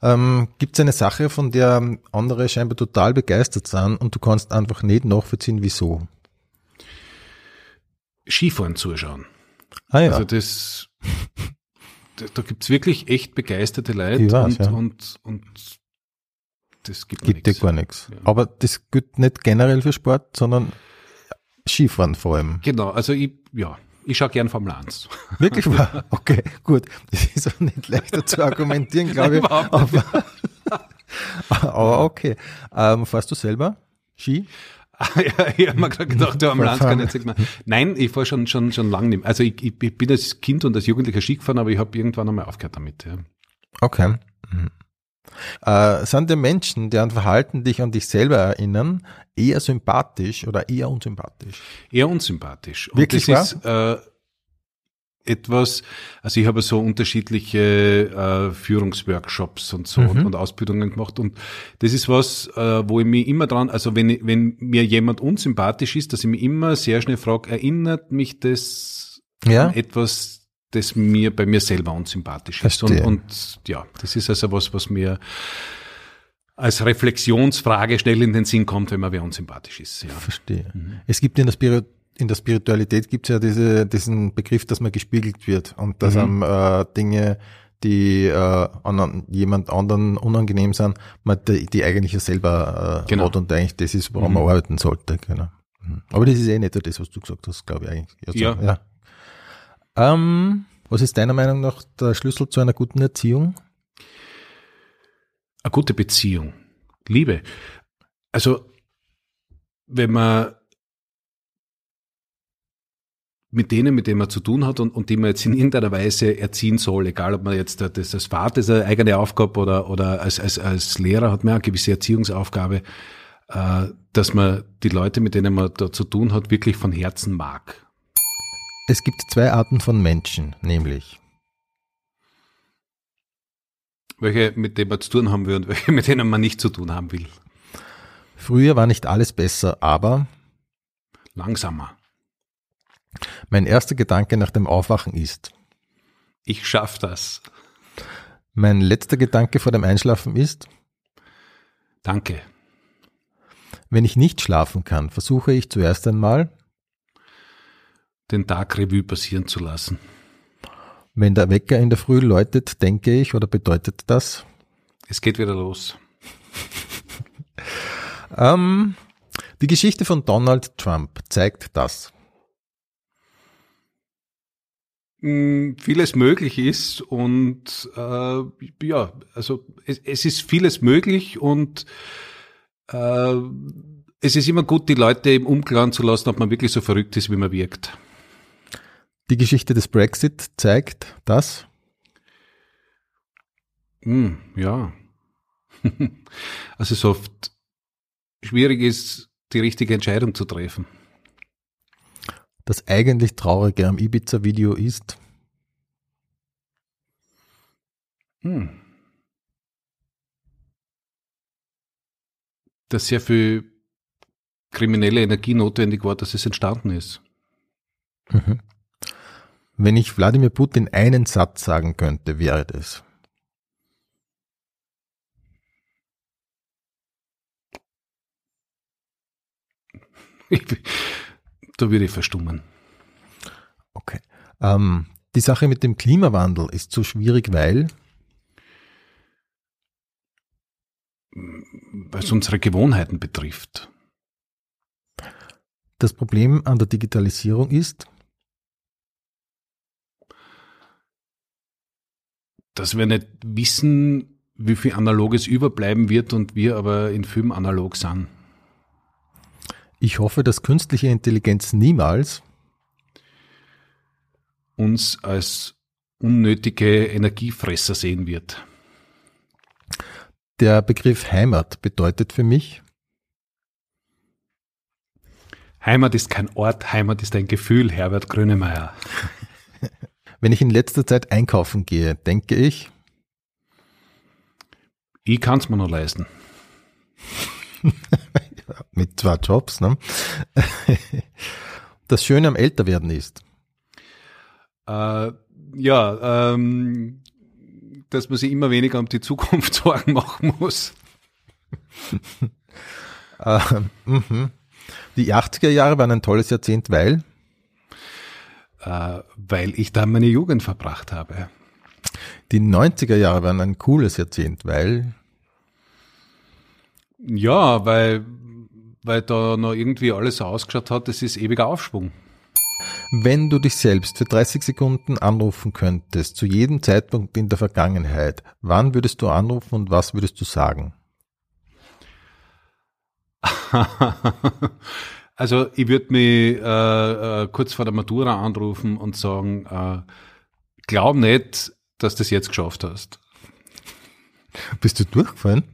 Ähm, Gibt es eine Sache, von der andere scheinbar total begeistert sind und du kannst einfach nicht nachvollziehen, wieso? Skifahren zuschauen. Ah ja. Also das, da, da gibt's wirklich echt begeisterte Leute weiß, und, ja. und, und das gibt, gibt dir gar nichts. Ja. Aber das gilt nicht generell für Sport, sondern Skifahren vor allem. Genau, also ich, ja, ich schaue gern Formel 1. Wirklich wahr? Okay, gut. Das ist auch nicht leichter zu argumentieren, glaube ich. Aber, aber okay. Ähm, fährst du selber Ski? Ja, ich habe mir gerade gedacht, der Formel 1 kann jetzt nicht. Nein, ich fahre schon, schon, schon lange nicht mehr. Also ich, ich, bin als Kind und als Jugendlicher Ski gefahren, aber ich habe irgendwann einmal aufgehört damit. Ja. Okay. Äh, sind die Menschen, deren Verhalten dich an dich selber erinnern, eher sympathisch oder eher unsympathisch? Eher unsympathisch. Und Wirklich das wahr? ist äh, etwas, also ich habe so unterschiedliche äh, Führungsworkshops und so mhm. und, und, Ausbildungen gemacht und das ist was, äh, wo ich mich immer dran, also wenn, wenn mir jemand unsympathisch ist, dass ich mich immer sehr schnell frage, erinnert mich das ja? an etwas, das mir bei mir selber unsympathisch ist. Und, und ja, das ist also was, was mir als Reflexionsfrage schnell in den Sinn kommt, wenn man wer unsympathisch ist. Ja. Verstehe. Mhm. Es gibt in der, Spirit in der Spiritualität gibt es ja diese, diesen Begriff, dass man gespiegelt wird und dass mhm. einem äh, Dinge die äh, an jemand anderen unangenehm sind, man die, die eigentlich ja selber äh, Genau. hat und eigentlich das ist, woran Mhm. man arbeiten sollte. Genau. Mhm. Aber das ist eh nicht das, was du gesagt hast, glaube ich eigentlich. Also, Ja. ja. Ähm, was ist deiner Meinung nach der Schlüssel zu einer guten Erziehung? Eine gute Beziehung. Liebe. Also, wenn man mit denen, mit denen man zu tun hat und, und die man jetzt in irgendeiner Weise erziehen soll, egal ob man jetzt das, das Vater ist eine eigene Aufgabe oder, oder als, als, als Lehrer hat man eine gewisse Erziehungsaufgabe, äh, dass man die Leute, mit denen man da zu tun hat, wirklich von Herzen mag. Es gibt zwei Arten von Menschen, nämlich Welche, mit denen man zu tun haben will und welche, mit denen man nicht zu tun haben will. früher war nicht alles besser, aber Langsamer. mein erster Gedanke nach dem Aufwachen ist, Ich schaff das. mein letzter Gedanke vor dem Einschlafen ist, Danke. wenn ich nicht schlafen kann, versuche ich zuerst einmal, Den Tag Revue passieren zu lassen. wenn der Wecker in der Früh läutet, denke ich oder bedeutet das, Es geht wieder los. ähm, die Geschichte von Donald Trump zeigt das. mh, vieles möglich ist und äh, ja, also es, es ist vieles möglich und äh, es ist immer gut, die Leute im Umklaren zu lassen, ob man wirklich so verrückt ist, wie man wirkt. Die Geschichte des Brexit zeigt das. Hm, ja. also es oft schwierig ist, die richtige Entscheidung zu treffen. Das eigentlich Traurige am Ibiza-Video ist, Hm. Dass sehr viel kriminelle Energie notwendig war, dass es entstanden ist. mhm. Wenn ich Wladimir Putin einen Satz sagen könnte, wäre das. da würde ich verstummen. Okay. Ähm, die Sache mit dem Klimawandel ist so schwierig, weil weil es unsere Gewohnheiten betrifft. das Problem an der Digitalisierung ist, Dass wir nicht wissen, wie viel Analoges überbleiben wird und wir aber in Film analog sind. ich hoffe, dass künstliche Intelligenz niemals Uns als unnötige Energiefresser sehen wird. der Begriff Heimat bedeutet für mich, Heimat ist kein Ort, Heimat ist ein Gefühl, Herbert Grönemeyer. wenn ich in letzter Zeit einkaufen gehe, denke ich, Ich kann es mir noch leisten. mit zwei Jobs, ne? Das Schöne am Älterwerden ist, Äh, ja, ähm, dass man sich immer weniger um die Zukunft Sorgen machen muss. äh, mhm. die 80er Jahre waren ein tolles Jahrzehnt, weil Äh, weil ich da meine Jugend verbracht habe. die 90er Jahre waren ein cooles Jahrzehnt, weil Ja, weil, weil da noch irgendwie alles so ausgeschaut hat, das ist ewiger Aufschwung. wenn du dich selbst für 30 Sekunden anrufen könntest, zu jedem Zeitpunkt in der Vergangenheit, wann würdest du anrufen und was würdest du sagen? also ich würde mich äh, äh, kurz vor der Matura anrufen und sagen, äh, glaub nicht, dass du das jetzt geschafft hast. Bist du durchgefallen?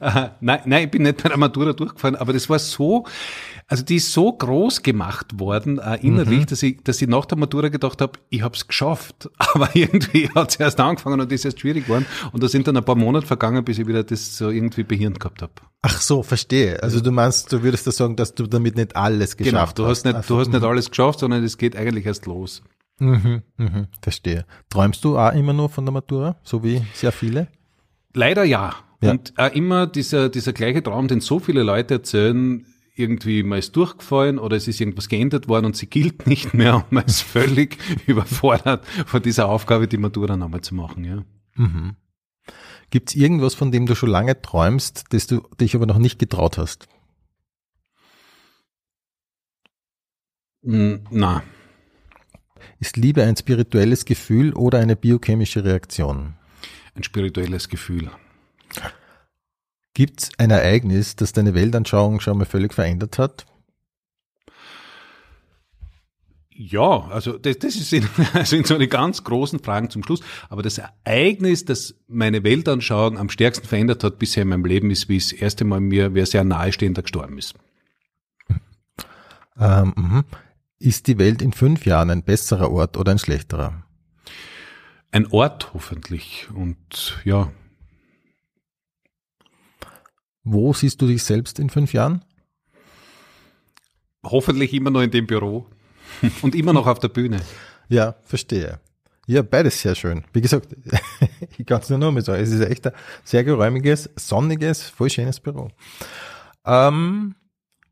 Äh, nein, nein, ich bin nicht bei der Matura durchgefallen, aber das war so, also die ist so groß gemacht worden, äh, innerlich, dass, ich, dass ich nach der Matura gedacht habe, ich habe es geschafft. Aber irgendwie hat es erst angefangen und ist erst schwierig geworden. Und da sind dann ein paar Monate vergangen, bis ich wieder das so irgendwie behirnt gehabt habe. Ach so, verstehe. Also du meinst, du würdest da sagen, dass du damit nicht alles Genau, geschafft du hast nicht, du hast nicht alles geschafft, sondern es geht eigentlich erst los. Mhm, mhm, verstehe. Träumst du auch immer nur von der Matura, so wie sehr viele? Leider ja. Ja. Und auch immer dieser, dieser gleiche Traum, den so viele Leute erzählen, irgendwie man ist durchgefallen oder es ist irgendwas geändert worden und sie gilt nicht mehr und man ist völlig überfordert von dieser Aufgabe, die Matura nochmal zu machen. Ja. Mhm. Gibt es irgendwas, von dem du schon lange träumst, das du dich aber noch nicht getraut hast? Mm, Na, Ist Liebe ein spirituelles Gefühl oder eine biochemische Reaktion? Ein spirituelles Gefühl. Gibt es ein Ereignis, das deine Weltanschauung schon mal völlig verändert hat? Ja, also das, das ist in, also in so eine ganz großen Fragen zum Schluss. Aber das Ereignis, das meine Weltanschauung am stärksten verändert hat bisher in meinem Leben, ist, wie es das erste Mal mir wer sehr nahestehender gestorben ist. Ähm, mhm. ist die Welt in fünf Jahren ein besserer Ort oder ein schlechterer? Ein Ort hoffentlich. Und ja, Wo siehst du dich selbst in fünf Jahren? hoffentlich immer noch in dem Büro und immer noch auf der Bühne. Ja, verstehe. Ja, beides sehr schön. Wie gesagt, ich kann es nur noch mal sagen, es ist echt ein sehr geräumiges, sonniges, voll schönes Büro. Ähm,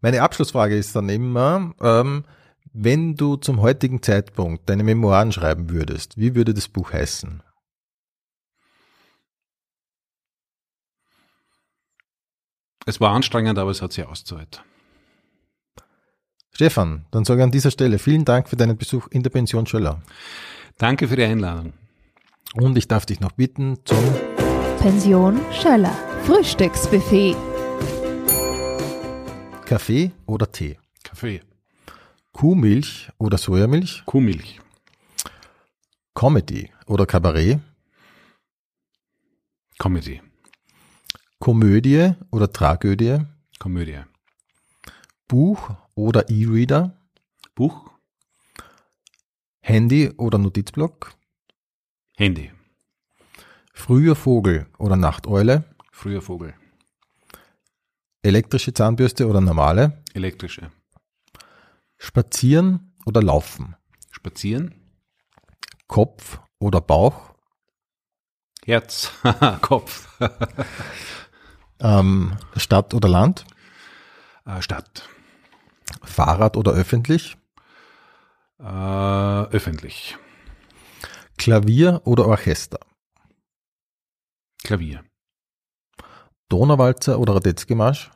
meine Abschlussfrage ist dann immer, ähm, wenn du zum heutigen Zeitpunkt deine Memoiren schreiben würdest, wie würde das Buch heißen? Es war anstrengend, aber es hat sich ausgezahlt. Stefan, dann sage ich an dieser Stelle vielen Dank für deinen Besuch in der Pension Schöller. Danke für die Einladung. Und ich darf dich noch bitten zum Pension Schöller. Frühstücksbuffet. Kaffee oder Tee, Kaffee. Kuhmilch oder Sojamilch, Kuhmilch. Comedy oder Kabarett, Comedy. Komödie oder Tragödie, Komödie. Buch oder E-Reader, Buch. Handy oder Notizblock, Handy. früher Vogel oder Nachteule, Früher Vogel. elektrische Zahnbürste oder normale, Elektrische. Spazieren oder Laufen, Spazieren. Kopf oder Bauch, Herz. Kopf. ähm, Stadt oder Land, Äh, Stadt. Fahrrad oder öffentlich, Äh, öffentlich. Klavier oder Orchester, Klavier. Donauwalzer oder Radetzkymarsch,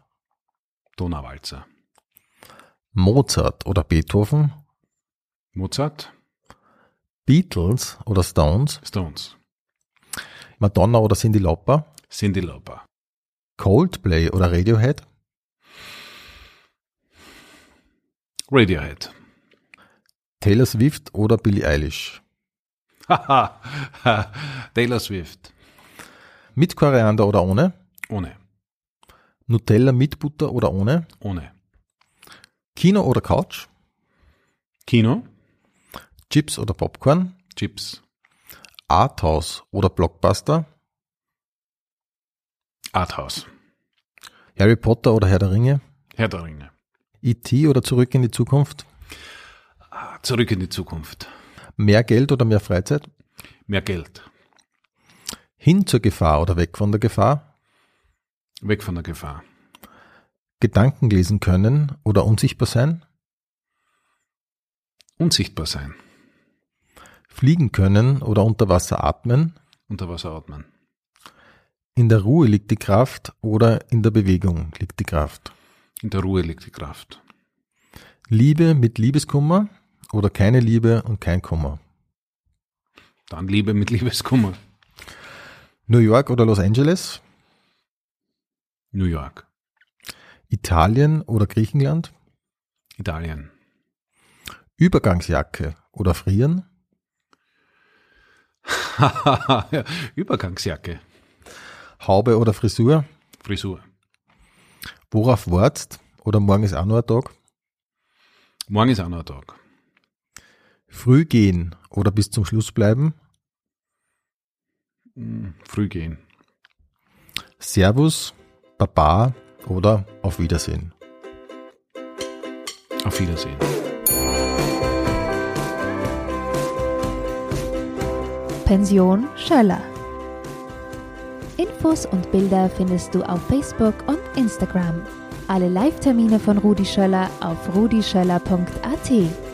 Donauwalzer. Mozart oder Beethoven, Mozart. Beatles oder Stones, Stones. Madonna oder Cyndi Lauper, Cindy Lauper. Coldplay oder Radiohead, Radiohead. Taylor Swift oder Billie Eilish, Haha. Taylor Swift. mit Koriander oder ohne, Ohne. Nutella mit Butter oder ohne, Ohne. Kino oder Couch, Kino. Chips oder Popcorn, Chips. Arthouse oder Blockbuster, Arthouse. Harry Potter oder Herr der Ringe, Herr der Ringe. E.T. oder Zurück in die Zukunft, Zurück in die Zukunft. mehr Geld oder mehr Freizeit, Mehr Geld. hin zur Gefahr oder weg von der Gefahr, Weg von der Gefahr. Gedanken lesen können oder unsichtbar sein, Unsichtbar sein. fliegen können oder unter Wasser atmen, Unter Wasser atmen. in der Ruhe liegt die Kraft oder in der Bewegung liegt die Kraft. In der Ruhe liegt die Kraft. Liebe mit Liebeskummer oder keine Liebe und kein Kummer. Dann Liebe mit Liebeskummer. New York oder Los Angeles, New York. Italien oder Griechenland, Italien. Übergangsjacke oder Frieren, Ja, Übergangsjacke. Haube oder Frisur, Frisur. worauf wartest oder morgen ist auch noch ein Tag, Morgen ist auch noch ein Tag. früh gehen oder bis zum Schluss bleiben, Hm, Früh gehen. Servus, Baba oder auf Wiedersehen. Auf Wiedersehen. Pension Schöller. Infos und Bilder findest du auf Facebook und Instagram. Alle Live-Termine von Rudi Schöller auf rudischöller.at.